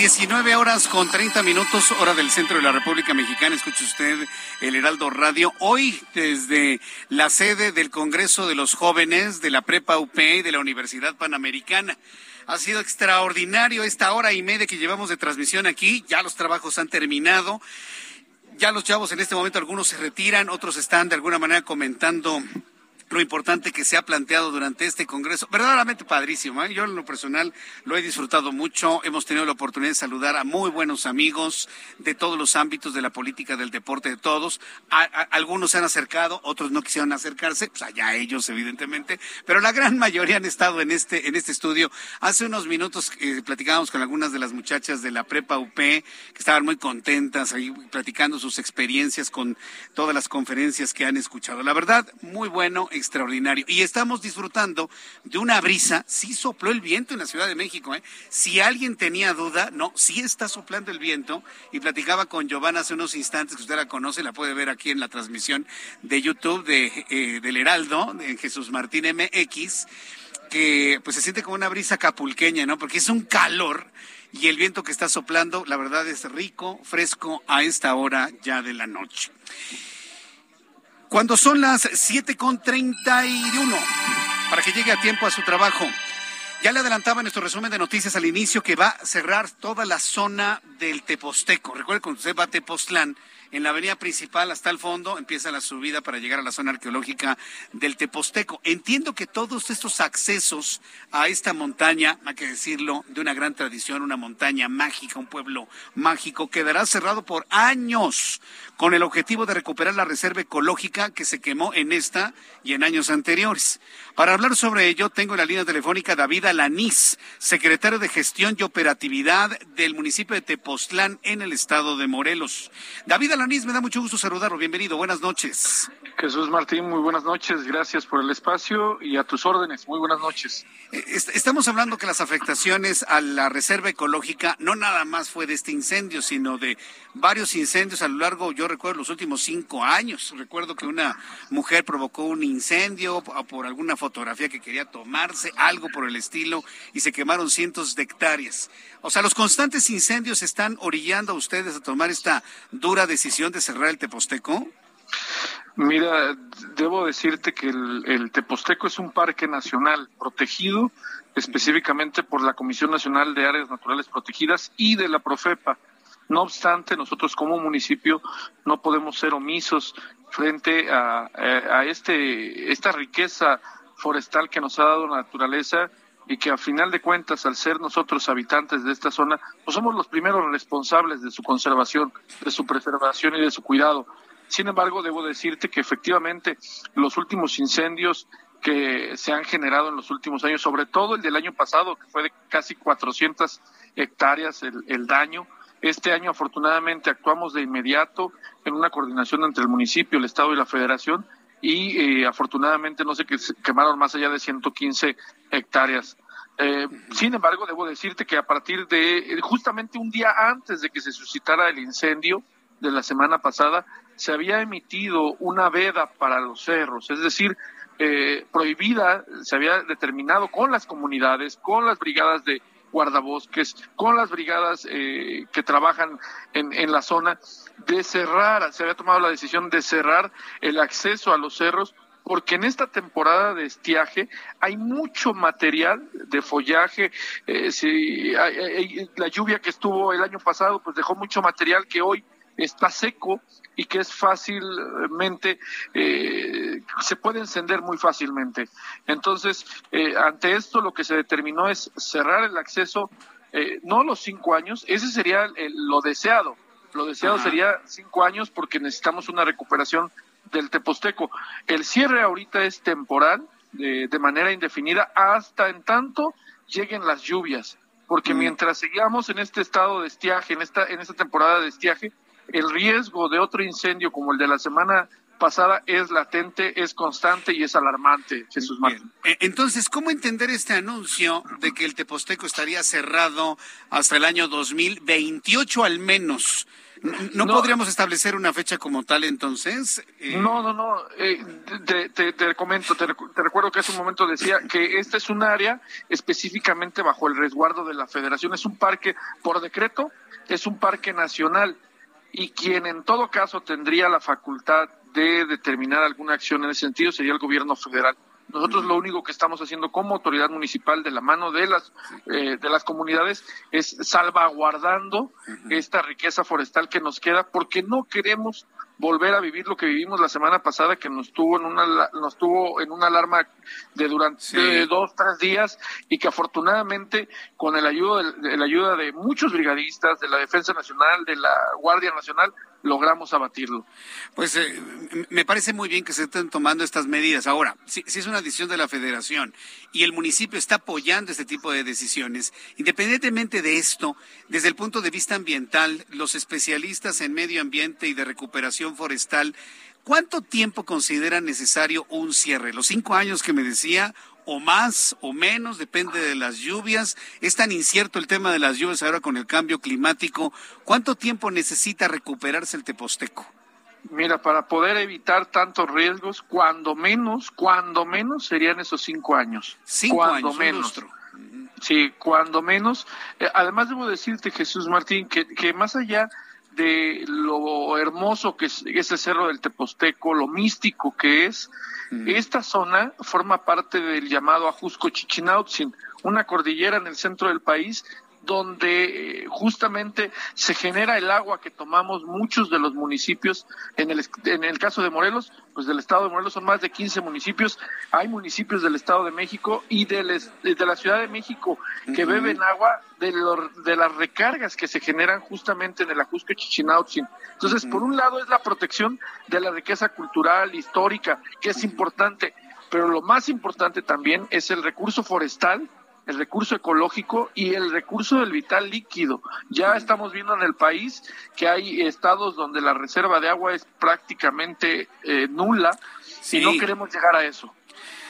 A: 19 horas con 30 minutos, hora del centro de la República Mexicana. Escuche usted el Heraldo Radio. Hoy, desde la sede del Congreso de los Jóvenes de la Prepa UP y de la Universidad Panamericana. Ha sido extraordinario esta hora y media que llevamos de transmisión aquí. Ya los trabajos han terminado. Ya los chavos en este momento, algunos se retiran, otros están de alguna manera comentando lo importante que se ha planteado durante este Congreso. Verdaderamente padrísimo. ¿eh? Yo en lo personal lo he disfrutado mucho. Hemos tenido la oportunidad de saludar a muy buenos amigos de todos los ámbitos de la política, del deporte, de todos. algunos se han acercado, otros no quisieron acercarse, pues allá ellos evidentemente, pero la gran mayoría han estado en este, en este estudio. Hace unos minutos eh, platicábamos con algunas de las muchachas de la Prepa UP que estaban muy contentas ahí platicando sus experiencias con todas las conferencias que han escuchado. La verdad, muy bueno extraordinario. Y estamos disfrutando de una brisa. Sí sopló el viento en la Ciudad de México. ¿eh? Si alguien tenía duda, no, sí está soplando el viento. Y platicaba con Giovanna hace unos instantes, que usted la conoce, la puede ver aquí en la transmisión de YouTube de, eh, del Heraldo, de Jesús Martín MX, que pues se siente como una brisa capulqueña, ¿no? Porque es un calor y el viento que está soplando, la verdad es rico, fresco a esta hora ya de la noche. Cuando son las 7.31, para que llegue a tiempo a su trabajo. Ya le adelantaba en nuestro resumen de noticias al inicio que va a cerrar toda la zona del Teposteco. Recuerde cuando usted va a Tepoztlán, en la avenida principal hasta el fondo empieza la subida para llegar a la zona arqueológica del Teposteco. Entiendo que todos estos accesos a esta montaña, hay que decirlo, de una gran tradición, una montaña mágica, un pueblo mágico, quedará cerrado por años con el objetivo de recuperar la reserva ecológica que se quemó en esta y en años anteriores. Para hablar sobre ello, tengo en la línea telefónica David Alanís, secretario de Gestión y Operatividad del municipio de Tepoztlán en el estado de Morelos. David Alanís, me da mucho gusto saludarlo. Bienvenido, buenas noches.
N: Jesús Martín, muy buenas noches. Gracias por el espacio y a tus órdenes. Muy buenas noches.
A: Eh, estamos hablando que las afectaciones a la reserva ecológica no nada más fue de este incendio, sino de varios incendios a lo largo, yo recuerdo, los últimos cinco años. Recuerdo que una mujer provocó un incendio por alguna fotografía que quería tomarse, algo por el estilo, y se quemaron cientos de hectáreas. O sea, los constantes incendios están orillando a ustedes a tomar esta dura decisión de cerrar el Teposteco.
N: Mira, debo decirte que el, Teposteco es un parque nacional protegido específicamente por la Comisión Nacional de Áreas Naturales Protegidas y de la Profepa. No obstante, nosotros como municipio no podemos ser omisos frente a, a este, esta riqueza forestal que nos ha dado la naturaleza y que a final de cuentas, al ser nosotros habitantes de esta zona, pues somos los primeros responsables de su conservación, de su preservación y de su cuidado. Sin embargo, debo decirte que efectivamente los últimos incendios que se han generado en los últimos años, sobre todo el del año pasado, que fue de casi 400 hectáreas el, daño, este año afortunadamente actuamos de inmediato en una coordinación entre el municipio, el Estado y la Federación y eh, afortunadamente no se quemaron más allá de 115 hectáreas. Eh, sin embargo, debo decirte que a partir de justamente un día antes de que se suscitara el incendio de la semana pasada, se había emitido una veda para los cerros, es decir, eh, prohibida, se había determinado con las comunidades, con las brigadas de guardabosques, con las brigadas eh, que trabajan en, en la zona, de cerrar, se había tomado la decisión de cerrar el acceso a los cerros porque en esta temporada de estiaje hay mucho material de follaje. Eh, si, la lluvia que estuvo el año pasado, pues dejó mucho material que hoy está seco y que es fácilmente, eh, se puede encender muy fácilmente. Entonces, eh, ante esto lo que se determinó es cerrar el acceso, no los cinco años, ese sería lo deseado. Lo deseado sería cinco años porque necesitamos una recuperación del Teposteco. El cierre ahorita es temporal, de, de manera indefinida, hasta en tanto lleguen las lluvias porque mm. mientras sigamos en este estado de estiaje, en esta, en esta temporada de estiaje, el riesgo de otro incendio como el de la semana pasada es latente, es constante y es alarmante, Jesús Martín.
A: E, entonces, ¿cómo entender este anuncio de que el Teposteco estaría cerrado hasta el año 2028 al menos? ¿No, podríamos establecer una fecha como tal entonces?
N: Eh, no, no, no. Eh, te, comento, te, recuerdo que hace un momento decía que este es un área específicamente bajo el resguardo de la federación. Es un parque, por decreto, es un parque nacional y quien en todo caso tendría la facultad de determinar alguna acción en ese sentido sería el gobierno federal. Nosotros lo único que estamos haciendo como autoridad municipal de la mano de las eh, de las comunidades es salvaguardando esta riqueza forestal que nos queda porque no queremos volver a vivir lo que vivimos la semana pasada que nos tuvo en una nos tuvo en una alarma de durante dos tres días y que afortunadamente con el ayuda de, la ayuda de muchos brigadistas de la defensa nacional de la guardia nacional logramos abatirlo.
A: Pues eh, me parece muy bien que se estén tomando estas medidas. Ahora, si, si, es una decisión de la federación y el municipio está apoyando este tipo de decisiones, independientemente de esto, desde el punto de vista ambiental, los especialistas en medio ambiente y de recuperación forestal, ¿cuánto tiempo consideran necesario un cierre? ¿Los cinco años que me decía o más o menos, depende de las lluvias. Es tan incierto el tema de las lluvias ahora con el cambio climático. ¿Cuánto tiempo necesita recuperarse el Teposteco?
N: Mira, para poder evitar tantos riesgos, cuando menos, cuando menos serían esos cinco años.
A: Cinco
N: cuando
A: años,
N: menos. Sí, cuando menos. Eh, además debo decirte, Jesús Martín, que, que más allá de lo hermoso que es ese cerro del Teposteco, lo místico que es, esta zona forma parte del llamado Ajusco Chichinautzin, una cordillera en el centro del país donde eh, justamente se genera el agua que tomamos muchos de los municipios. En el, en el caso de Morelos, pues del estado de Morelos son más de 15 municipios. Hay municipios del estado de México y de la Ciudad de México que beben agua de, de las recargas que se generan justamente en el Ajusco Chichinautzin. Entonces, por un lado es la protección de la riqueza cultural, histórica, que es importante, pero lo más importante también es el recurso forestal el recurso ecológico y el recurso del vital líquido. Ya estamos viendo en el país que hay estados donde la reserva de agua es prácticamente eh, nula y no queremos llegar a eso.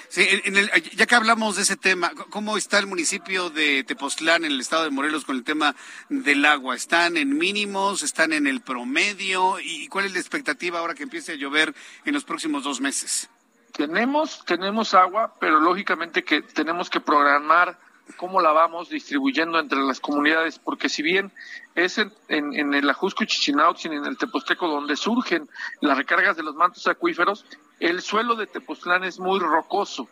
A: Sí, en el, ya que hablamos de ese tema, ¿cómo está el municipio de Tepoztlán en el estado de Morelos con el tema del agua? ¿Están en mínimos? ¿Están en el promedio? ¿Y cuál es la expectativa ahora que empiece a llover en los próximos dos meses?
N: Tenemos, tenemos agua, pero lógicamente que tenemos que programar cómo la vamos distribuyendo entre las comunidades, porque si bien es en, en, el Ajusco Chichinautzin, en el Teposteco, donde surgen las recargas de los mantos acuíferos, el suelo de Tepoztlán es muy rocoso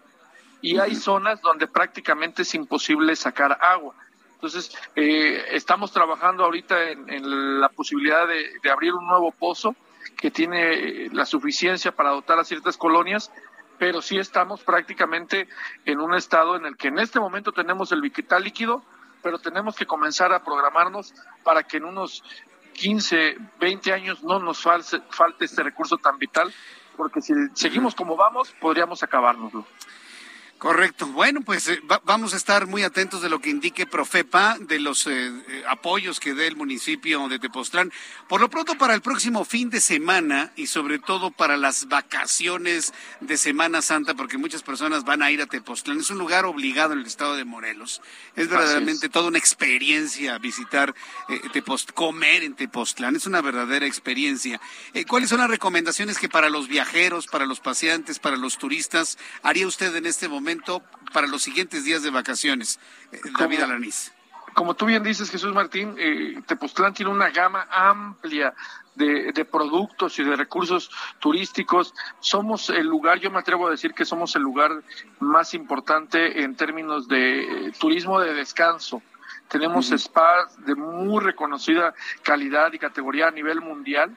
N: y hay zonas donde prácticamente es imposible sacar agua. Entonces, eh, estamos trabajando ahorita en, la posibilidad de, abrir un nuevo pozo que tiene la suficiencia para dotar a ciertas colonias pero sí estamos prácticamente en un estado en el que en este momento tenemos el vital líquido, pero tenemos que comenzar a programarnos para que en unos 15, 20 años no nos falte, falte este recurso tan vital, porque si seguimos como vamos, podríamos acabárnoslo.
A: Correcto. Bueno, pues eh, vamos a estar muy atentos de lo que indique Profepa, de los eh, eh, apoyos que dé el municipio de Tepoztlán. Por lo pronto, para el próximo fin de semana y sobre todo para las vacaciones de Semana Santa, porque muchas personas van a ir a Tepoztlán. Es un lugar obligado en el estado de Morelos. Es verdaderamente toda una experiencia visitar Tepoztlán, comer en Tepoztlán. Es una verdadera experiencia. ¿Cuáles son las recomendaciones que para los viajeros, para los paseantes, para los turistas haría usted en este momento? Para los siguientes días de vacaciones, eh, David Alanís.
N: Como tú bien dices, Jesús Martín, eh, Tepoztlán tiene una gama amplia de, de, productos y de recursos turísticos. Somos el lugar, yo me atrevo a decir que somos el lugar más importante en términos de turismo de descanso. Tenemos spas de muy reconocida calidad y categoría a nivel mundial.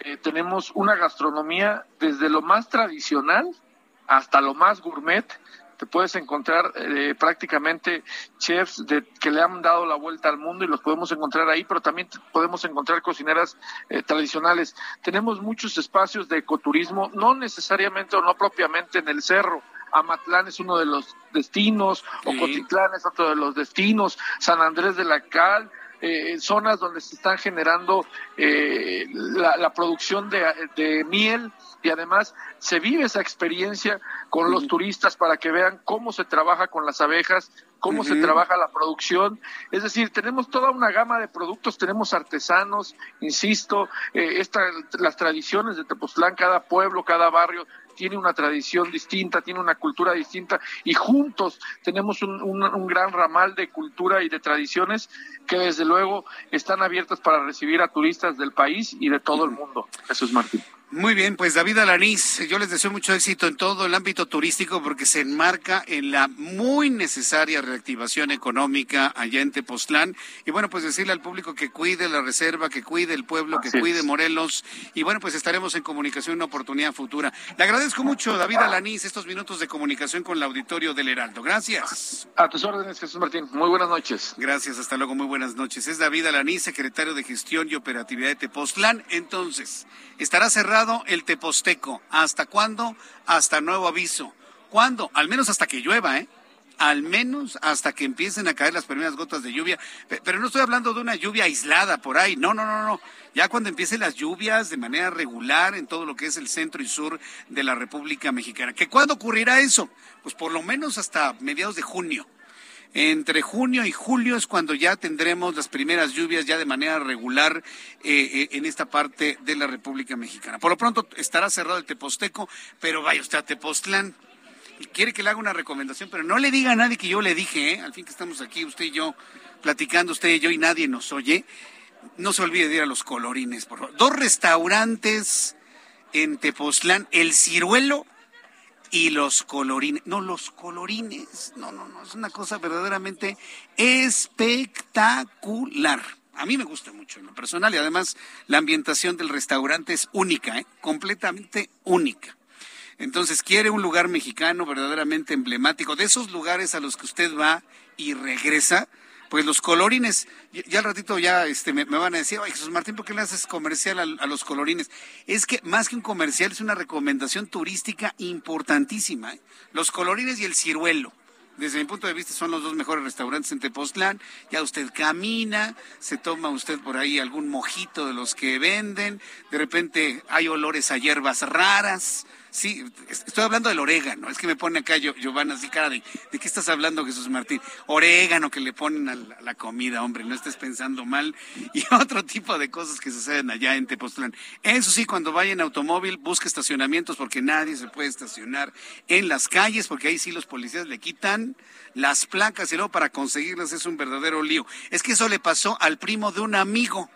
N: Eh, tenemos una gastronomía desde lo más tradicional hasta lo más gourmet te puedes encontrar eh, prácticamente chefs de, que le han dado la vuelta al mundo y los podemos encontrar ahí, pero también podemos encontrar cocineras eh, tradicionales. Tenemos muchos espacios de ecoturismo, no necesariamente o no propiamente en el cerro. Amatlán es uno de los destinos, Ocotitlán es otro de los destinos, San Andrés de la Cal, eh, zonas donde se están generando eh, la, producción de, miel y además se vive esa experiencia con los turistas para que vean cómo se trabaja con las abejas, cómo se trabaja la producción. Es decir, tenemos toda una gama de productos, tenemos artesanos, insisto, eh, las tradiciones de Tepoztlán, cada pueblo, cada barrio tiene una tradición distinta, tiene una cultura distinta y juntos tenemos un, un, gran ramal de cultura y de tradiciones que desde luego están abiertas para recibir a turistas del país y de todo el mundo. Jesús Martín.
A: Muy bien, pues David Alanís, yo les deseo mucho éxito en todo el ámbito turístico porque se enmarca en la muy necesaria reactivación económica allá en Tepoztlán. Y bueno, pues decirle al público que cuide la reserva, que cuide el pueblo, que cuide Morelos. Y bueno, pues estaremos en comunicación una oportunidad futura. Le agradezco mucho, David Alanís, estos minutos de comunicación con el auditorio del Heraldo. Gracias.
N: A tus órdenes, Jesús Martín. Muy buenas noches.
A: Gracias, hasta luego, muy buenas noches. Es David Alanís, secretario de Gestión y Operatividad de Tepoztlán. Entonces, estará cerrado el Teposteco. ¿Hasta cuándo? Hasta nuevo aviso. ¿Cuándo? Al menos hasta que llueva, ¿eh? Al menos hasta que empiecen a caer las primeras gotas de lluvia. Pero no estoy hablando de una lluvia aislada por ahí. No, no, no, no. Ya cuando empiecen las lluvias de manera regular en todo lo que es el centro y sur de la República Mexicana. ¿Que cuándo ocurrirá eso? Pues por lo menos hasta mediados de junio. Entre junio y julio es cuando ya tendremos las primeras lluvias ya de manera regular eh, eh, en esta parte de la República Mexicana. Por lo pronto estará cerrado el Teposteco, pero vaya usted a Tepoztlán. Quiere que le haga una recomendación, pero no le diga a nadie que yo le dije, ¿eh? al fin que estamos aquí, usted y yo, platicando usted y yo, y nadie nos oye. No se olvide de ir a los colorines, por favor. Dos restaurantes en Tepoztlán, El Ciruelo y los colorines. No, los colorines. No, no, no. Es una cosa verdaderamente espectacular. A mí me gusta mucho en lo personal y además la ambientación del restaurante es única, ¿eh? completamente única. Entonces, quiere un lugar mexicano verdaderamente emblemático, de esos lugares a los que usted va y regresa, pues los colorines, ya al ratito ya este, me, van a decir, oye Jesús Martín, ¿por qué le haces comercial a, a, los colorines? Es que más que un comercial es una recomendación turística importantísima. ¿eh? Los colorines y el ciruelo desde mi punto de vista son los dos mejores restaurantes en Tepoztlán. Ya usted camina, se toma usted por ahí algún mojito de los que venden, de repente hay olores a hierbas raras. Sí, estoy hablando del orégano. Es que me pone acá Giovanna así cara de, ¿de qué estás hablando, Jesús Martín? Orégano que le ponen a la, comida, hombre, no estés pensando mal. Y otro tipo de cosas que suceden allá en Tepoztlán. Eso sí, cuando vaya en automóvil, busque estacionamientos porque nadie se puede estacionar en las calles, porque ahí sí los policías le quitan las placas y luego para conseguirlas es un verdadero lío. Es que eso le pasó al primo de un amigo.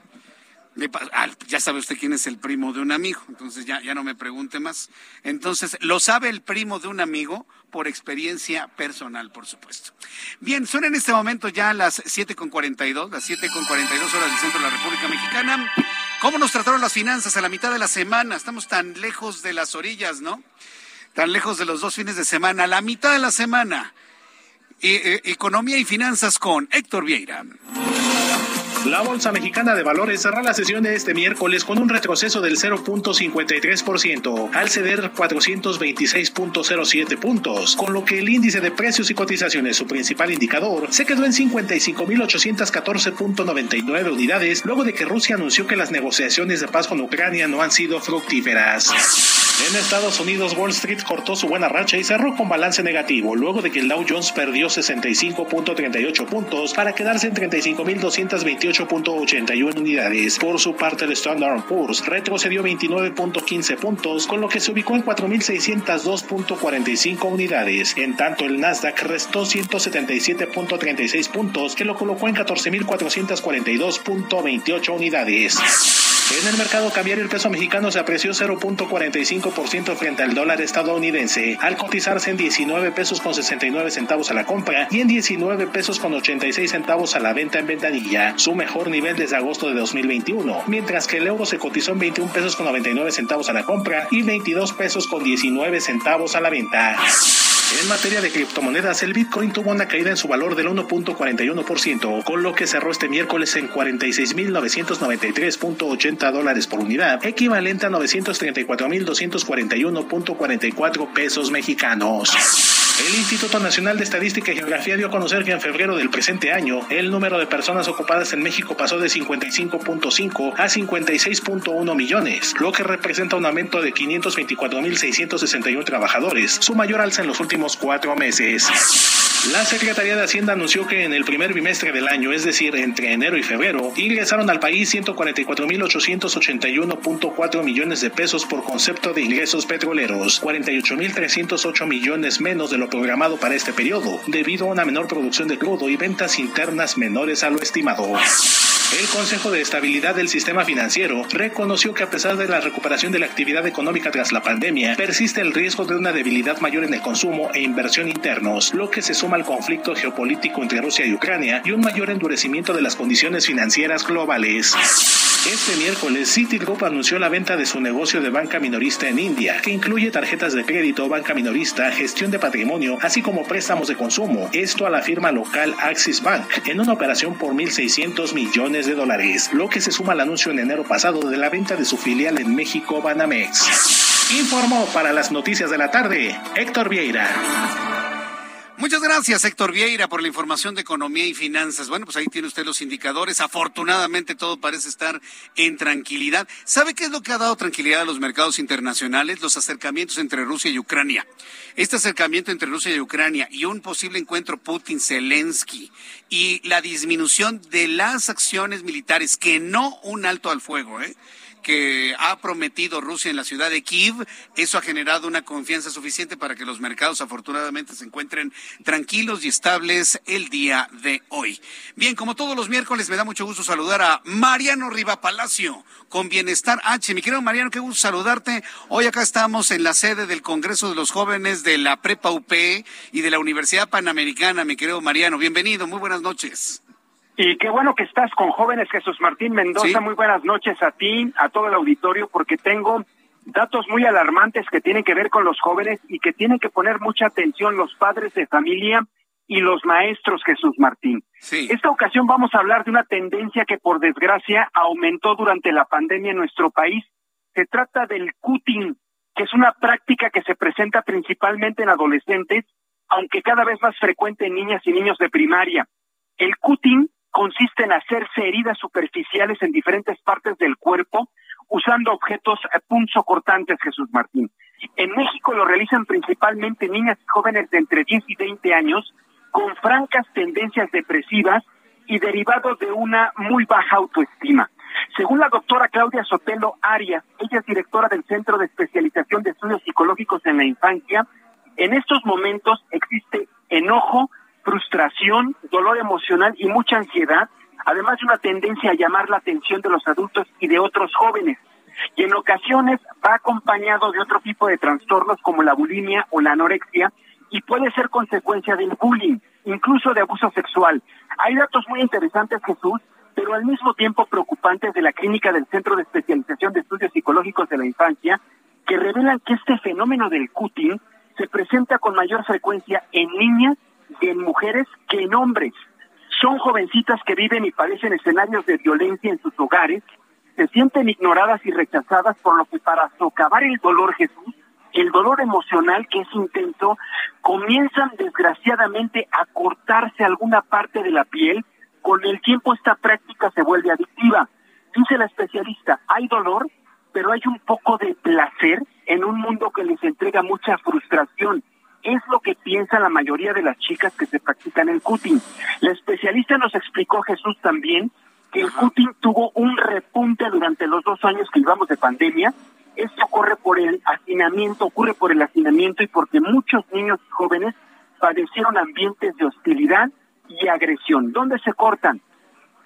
A: Ah, ya sabe usted quién es el primo de un amigo, entonces ya, ya no me pregunte más. Entonces, lo sabe el primo de un amigo por experiencia personal, por supuesto. Bien, son en este momento ya las 7.42, las 7.42 horas del centro de la República Mexicana. ¿Cómo nos trataron las finanzas a la mitad de la semana? Estamos tan lejos de las orillas, ¿no? Tan lejos de los dos fines de semana, a la mitad de la semana. E, economía y finanzas con Héctor Vieira.
O: La Bolsa Mexicana de Valores cerró la sesión de este miércoles con un retroceso del 0.53% al ceder 426.07 puntos, con lo que el índice de precios y cotizaciones, su principal indicador, se quedó en 55.814.99 unidades luego de que Rusia anunció que las negociaciones de paz con Ucrania no han sido fructíferas. En Estados Unidos, Wall Street cortó su buena racha y cerró con balance negativo, luego de que el Dow Jones perdió 65.38 puntos para quedarse en 35.228.81 unidades. Por su parte, el Standard Poor's retrocedió 29.15 puntos, con lo que se ubicó en 4.602.45 unidades. En tanto, el Nasdaq restó 177.36 puntos, que lo colocó en 14.442.28 unidades. En el mercado cambiario el peso mexicano se apreció 0.45% frente al dólar estadounidense, al cotizarse en 19 pesos con 69 centavos a la compra y en 19 pesos con 86 centavos a la venta en ventanilla, su mejor nivel desde agosto de 2021, mientras que el euro se cotizó en 21 pesos con 99 centavos a la compra y 22 pesos con 19 centavos a la venta. En materia de criptomonedas, el Bitcoin tuvo una caída en su valor del 1.41%, con lo que cerró este miércoles en 46.993.80 dólares por unidad, equivalente a 934.241.44 pesos mexicanos. El Instituto Nacional de Estadística y Geografía dio a conocer que en febrero del presente año el número de personas ocupadas en México pasó de 55.5 a 56.1 millones, lo que representa un aumento de 524.661 trabajadores, su mayor alza en los últimos cuatro meses. La Secretaría de Hacienda anunció que en el primer bimestre del año, es decir, entre enero y febrero, ingresaron al país 144.881.4 millones de pesos por concepto de ingresos petroleros, 48.308 millones menos de lo programado para este periodo, debido a una menor producción de crudo y ventas internas menores a lo estimado. El Consejo de Estabilidad del Sistema Financiero reconoció que a pesar de la recuperación de la actividad económica tras la pandemia, persiste el riesgo de una debilidad mayor en el consumo e inversión internos, lo que se suma al conflicto geopolítico entre Rusia y Ucrania y un mayor endurecimiento de las condiciones financieras globales. Este miércoles, Citigroup anunció la venta de su negocio de banca minorista en India, que incluye tarjetas de crédito, banca minorista, gestión de patrimonio, así como préstamos de consumo. Esto a la firma local Axis Bank, en una operación por 1.600 millones de dólares, lo que se suma al anuncio en enero pasado de la venta de su filial en México, Banamex. Informó para las noticias de la tarde Héctor Vieira.
A: Muchas gracias, Héctor Vieira, por la información de economía y finanzas. Bueno, pues ahí tiene usted los indicadores. Afortunadamente todo parece estar en tranquilidad. ¿Sabe qué es lo que ha dado tranquilidad a los mercados internacionales? Los acercamientos entre Rusia y Ucrania. Este acercamiento entre Rusia y Ucrania y un posible encuentro Putin-Zelensky y la disminución de las acciones militares, que no un alto al fuego, ¿eh? Que ha prometido Rusia en la ciudad de Kiev. Eso ha generado una confianza suficiente para que los mercados afortunadamente se encuentren tranquilos y estables el día de hoy. Bien, como todos los miércoles, me da mucho gusto saludar a Mariano Riva Palacio con Bienestar H. Mi querido Mariano, qué gusto saludarte. Hoy acá estamos en la sede del Congreso de los Jóvenes de la Prepa UP y de la Universidad Panamericana. Mi querido Mariano, bienvenido, muy buenas noches.
P: Y qué bueno que estás con jóvenes, Jesús Martín Mendoza. Muy buenas noches a ti, a todo el auditorio, porque tengo datos muy alarmantes que tienen que ver con los jóvenes y que tienen que poner mucha atención los padres de familia y los maestros, Jesús Martín. Esta ocasión vamos a hablar de una tendencia que por desgracia aumentó durante la pandemia en nuestro país. Se trata del cutting, que es una práctica que se presenta principalmente en adolescentes, aunque cada vez más frecuente en niñas y niños de primaria. El cutting consiste en hacerse heridas superficiales en diferentes partes del cuerpo usando objetos eh, punzocortantes, Jesús Martín. En México lo realizan principalmente niñas y jóvenes de entre 10 y 20 años con francas tendencias depresivas y derivados de una muy baja autoestima. Según la doctora Claudia Sotelo Arias, ella es directora del Centro de Especialización de Estudios Psicológicos en la Infancia, en estos momentos existe enojo, frustración, dolor emocional y mucha ansiedad, además de una tendencia a llamar la atención de los adultos y de otros jóvenes. Y en ocasiones va acompañado de otro tipo de trastornos como la bulimia o la anorexia y puede ser consecuencia del bullying, incluso de abuso sexual. Hay datos muy interesantes, Jesús, pero al mismo tiempo preocupantes de la clínica del Centro de Especialización de Estudios Psicológicos de la Infancia, que revelan que este fenómeno del cutting se presenta con mayor frecuencia en niñas en mujeres que en hombres. Son jovencitas que viven y padecen escenarios de violencia en sus hogares, se sienten ignoradas y rechazadas, por lo que para socavar el dolor, Jesús, el dolor emocional que es intenso, comienzan desgraciadamente a cortarse alguna parte de la piel. Con el tiempo esta práctica se vuelve adictiva. Dice la especialista, hay dolor, pero hay un poco de placer en un mundo que les entrega mucha frustración es lo que piensa la mayoría de las chicas que se practican el cutting. La especialista nos explicó, Jesús, también que el cutting tuvo un repunte durante los dos años que llevamos de pandemia. Esto ocurre por el hacinamiento, ocurre por el hacinamiento y porque muchos niños y jóvenes padecieron ambientes de hostilidad y agresión. ¿Dónde se cortan?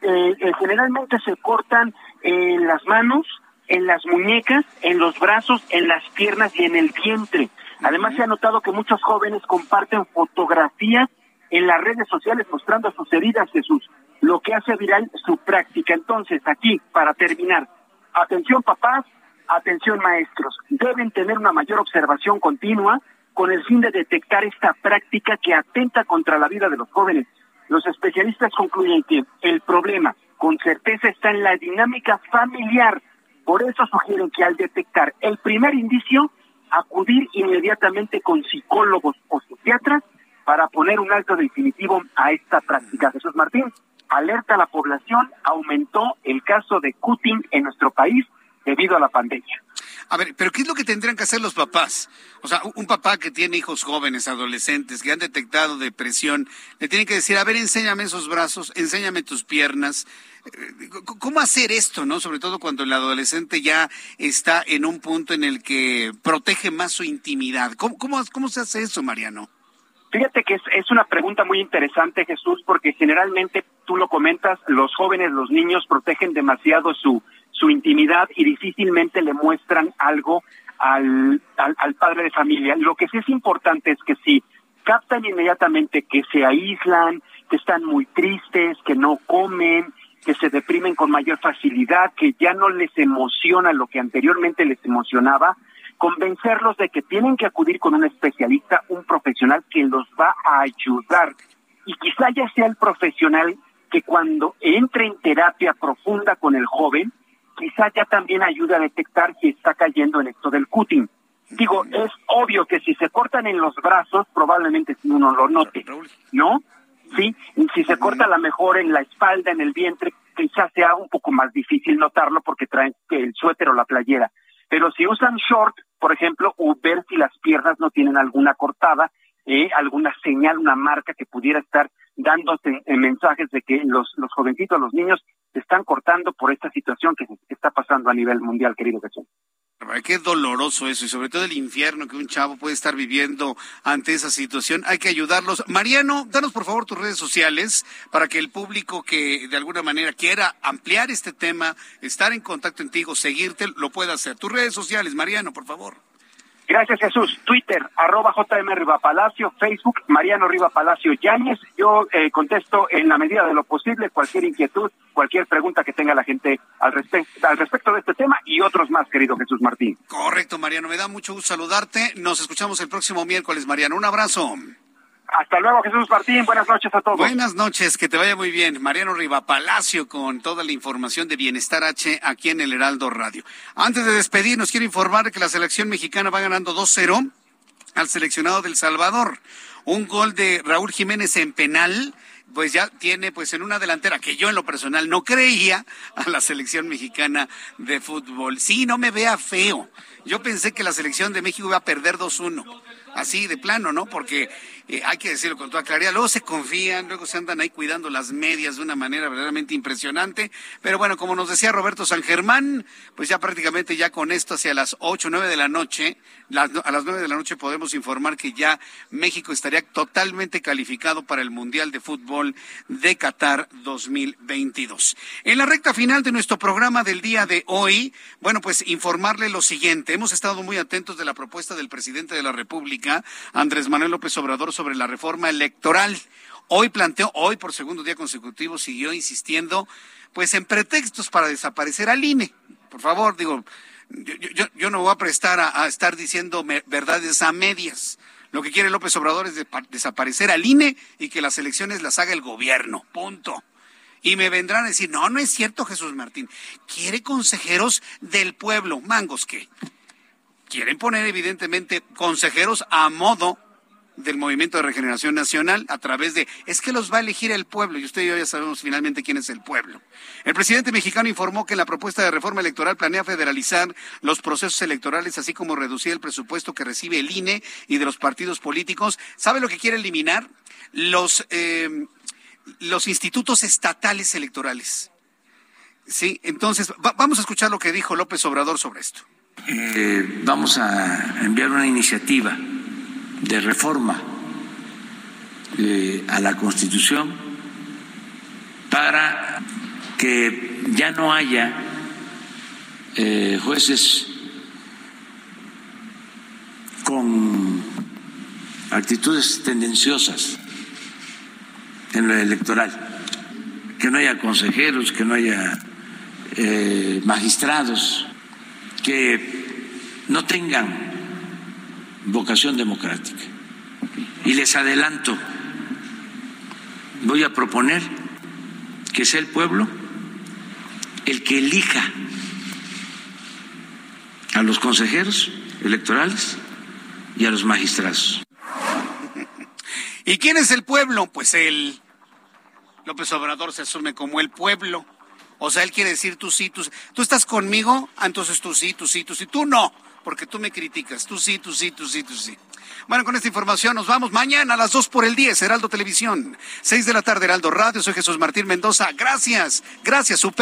P: Eh, eh, generalmente se cortan en las manos, en las muñecas, en los brazos, en las piernas y en el vientre. Además, se ha notado que muchos jóvenes comparten fotografías en las redes sociales mostrando sus heridas, Jesús, lo que hace viral su práctica. Entonces, aquí, para terminar, atención papás, atención maestros, deben tener una mayor observación continua con el fin de detectar esta práctica que atenta contra la vida de los jóvenes. Los especialistas concluyen que el problema, con certeza, está en la dinámica familiar. Por eso sugieren que al detectar el primer indicio, acudir inmediatamente con psicólogos o psiquiatras para poner un alto definitivo a esta práctica. Jesús Martín, alerta a la población, aumentó el caso de cutting en nuestro país debido a la pandemia.
A: A ver, pero ¿qué es lo que tendrían que hacer los papás? O sea, un papá que tiene hijos jóvenes, adolescentes, que han detectado depresión, le tiene que decir, a ver, enséñame esos brazos, enséñame tus piernas. Eh, ¿Cómo hacer esto, no? Sobre todo cuando el adolescente ya está en un punto en el que protege más su intimidad. ¿Cómo, cómo, se hace eso, Mariano?
P: Fíjate que es, es una pregunta muy interesante, Jesús, porque generalmente tú lo comentas, los jóvenes, los niños protegen demasiado su, su intimidad y difícilmente le muestran algo al, al, padre de familia. Lo que sí es importante es que si captan inmediatamente que se aíslan, que están muy tristes, que no comen, que se deprimen con mayor facilidad, que ya no les emociona lo que anteriormente les emocionaba, convencerlos de que tienen que acudir con un especialista, un profesional que los va a ayudar. Y quizá ya sea el profesional que cuando entre en terapia profunda con el joven, quizá ya también ayuda a detectar si está cayendo en esto del cutting. Digo, es obvio que si se cortan en los brazos, probablemente uno lo note, ¿no? Sí, si se corta a lo mejor en la espalda, en el vientre, quizás sea un poco más difícil notarlo porque traen el suéter o la playera. Pero si usan short, por ejemplo, o ver si las piernas no tienen alguna cortada, eh, alguna señal, una marca que pudiera estar dándose mensajes de que los, los jovencitos, los niños se están cortando por esta situación que está pasando a nivel mundial, querido Jesús.
A: Qué doloroso eso y sobre todo el infierno que un chavo puede estar viviendo ante esa situación. Hay que ayudarlos. Mariano, danos por favor tus redes sociales para que el público que de alguna manera quiera ampliar este tema, estar en contacto contigo, seguirte, lo pueda hacer. Tus redes sociales, Mariano, por favor.
P: Gracias, Jesús. Twitter, arroba JM Riva Palacio, Facebook, Mariano Riva Palacio Yáñez. Yo eh, contesto en la medida de lo posible cualquier inquietud, cualquier pregunta que tenga la gente al, al respecto de este tema y otros más, querido Jesús Martín.
A: Correcto, Mariano. Me da mucho gusto saludarte. Nos escuchamos el próximo miércoles, Mariano. Un abrazo.
P: Hasta luego, Jesús Martín. Buenas noches a todos.
A: Buenas noches, que te vaya muy bien. Mariano Riva Palacio con toda la información de Bienestar H aquí en el Heraldo Radio. Antes de despedirnos, quiero informar que la selección mexicana va ganando 2-0 al seleccionado del Salvador. Un gol de Raúl Jiménez en penal pues ya tiene pues en una delantera que yo en lo personal no creía a la selección mexicana de fútbol. Sí, no me vea feo. Yo pensé que la selección de México iba a perder 2-1 así de plano, ¿no? Porque hay que decirlo con toda claridad, luego se confían, luego se andan ahí cuidando las medias de una manera verdaderamente impresionante, pero bueno, como nos decía Roberto San Germán, pues ya prácticamente ya con esto hacia las ocho, nueve de la noche, a las nueve de la noche podemos informar que ya México estaría totalmente calificado para el Mundial de Fútbol de Qatar 2022. En la recta final de nuestro programa del día de hoy, bueno, pues informarle lo siguiente, hemos estado muy atentos de la propuesta del presidente de la República, Andrés Manuel López Obrador, sobre la reforma electoral. Hoy planteó, hoy por segundo día consecutivo, siguió insistiendo, pues en pretextos para desaparecer al INE. Por favor, digo, yo, no voy a prestar a, estar diciendo verdades a medias. Lo que quiere López Obrador es desaparecer al INE y que las elecciones las haga el gobierno. Punto. Y me vendrán a decir, no, no es cierto, Jesús Martín. Quiere consejeros del pueblo. Mangos, ¿qué? Quieren poner, evidentemente, consejeros a modo del Movimiento de Regeneración Nacional a través de, es que los va a elegir el pueblo y usted y yo ya sabemos finalmente quién es el pueblo. El presidente mexicano informó que la propuesta de reforma electoral planea federalizar los procesos electorales, así como reducir el presupuesto que recibe el INE y de los partidos políticos. ¿Sabe lo que quiere eliminar? Los, eh, los institutos estatales electorales. Sí, entonces vamos a escuchar lo que dijo López Obrador sobre esto.
Q: Eh, vamos a enviar una iniciativa de reforma eh, a la Constitución para que ya no haya eh, jueces con actitudes tendenciosas en lo electoral, que no haya consejeros, que no haya eh, magistrados, que no tengan vocación democrática. Y les adelanto, voy a proponer que sea el pueblo el que elija a los consejeros electorales y a los magistrados.
A: ¿Y quién es el pueblo? Pues él. López Obrador se asume como el pueblo. O sea, él quiere decir tú sí, tú sí. Tú estás conmigo, entonces tú sí, tú sí, tú sí. Tú no porque tú me criticas. Tú sí, tú sí, tú sí, tú sí. Bueno, con esta información nos vamos mañana a las 2 por el 10, Heraldo Televisión. 6 de la tarde, Heraldo Radio. Soy Jesús Martín Mendoza. Gracias, gracias, UP.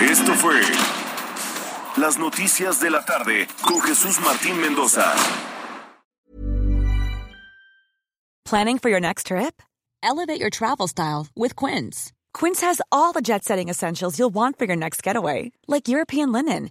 G: Esto fue Las Noticias de la Tarde con Jesús Martín Mendoza.
R: ¿Planning for your next trip? Elevate your travel style with Quince. Quince has all the jet setting essentials you'll want for your next getaway, like European linen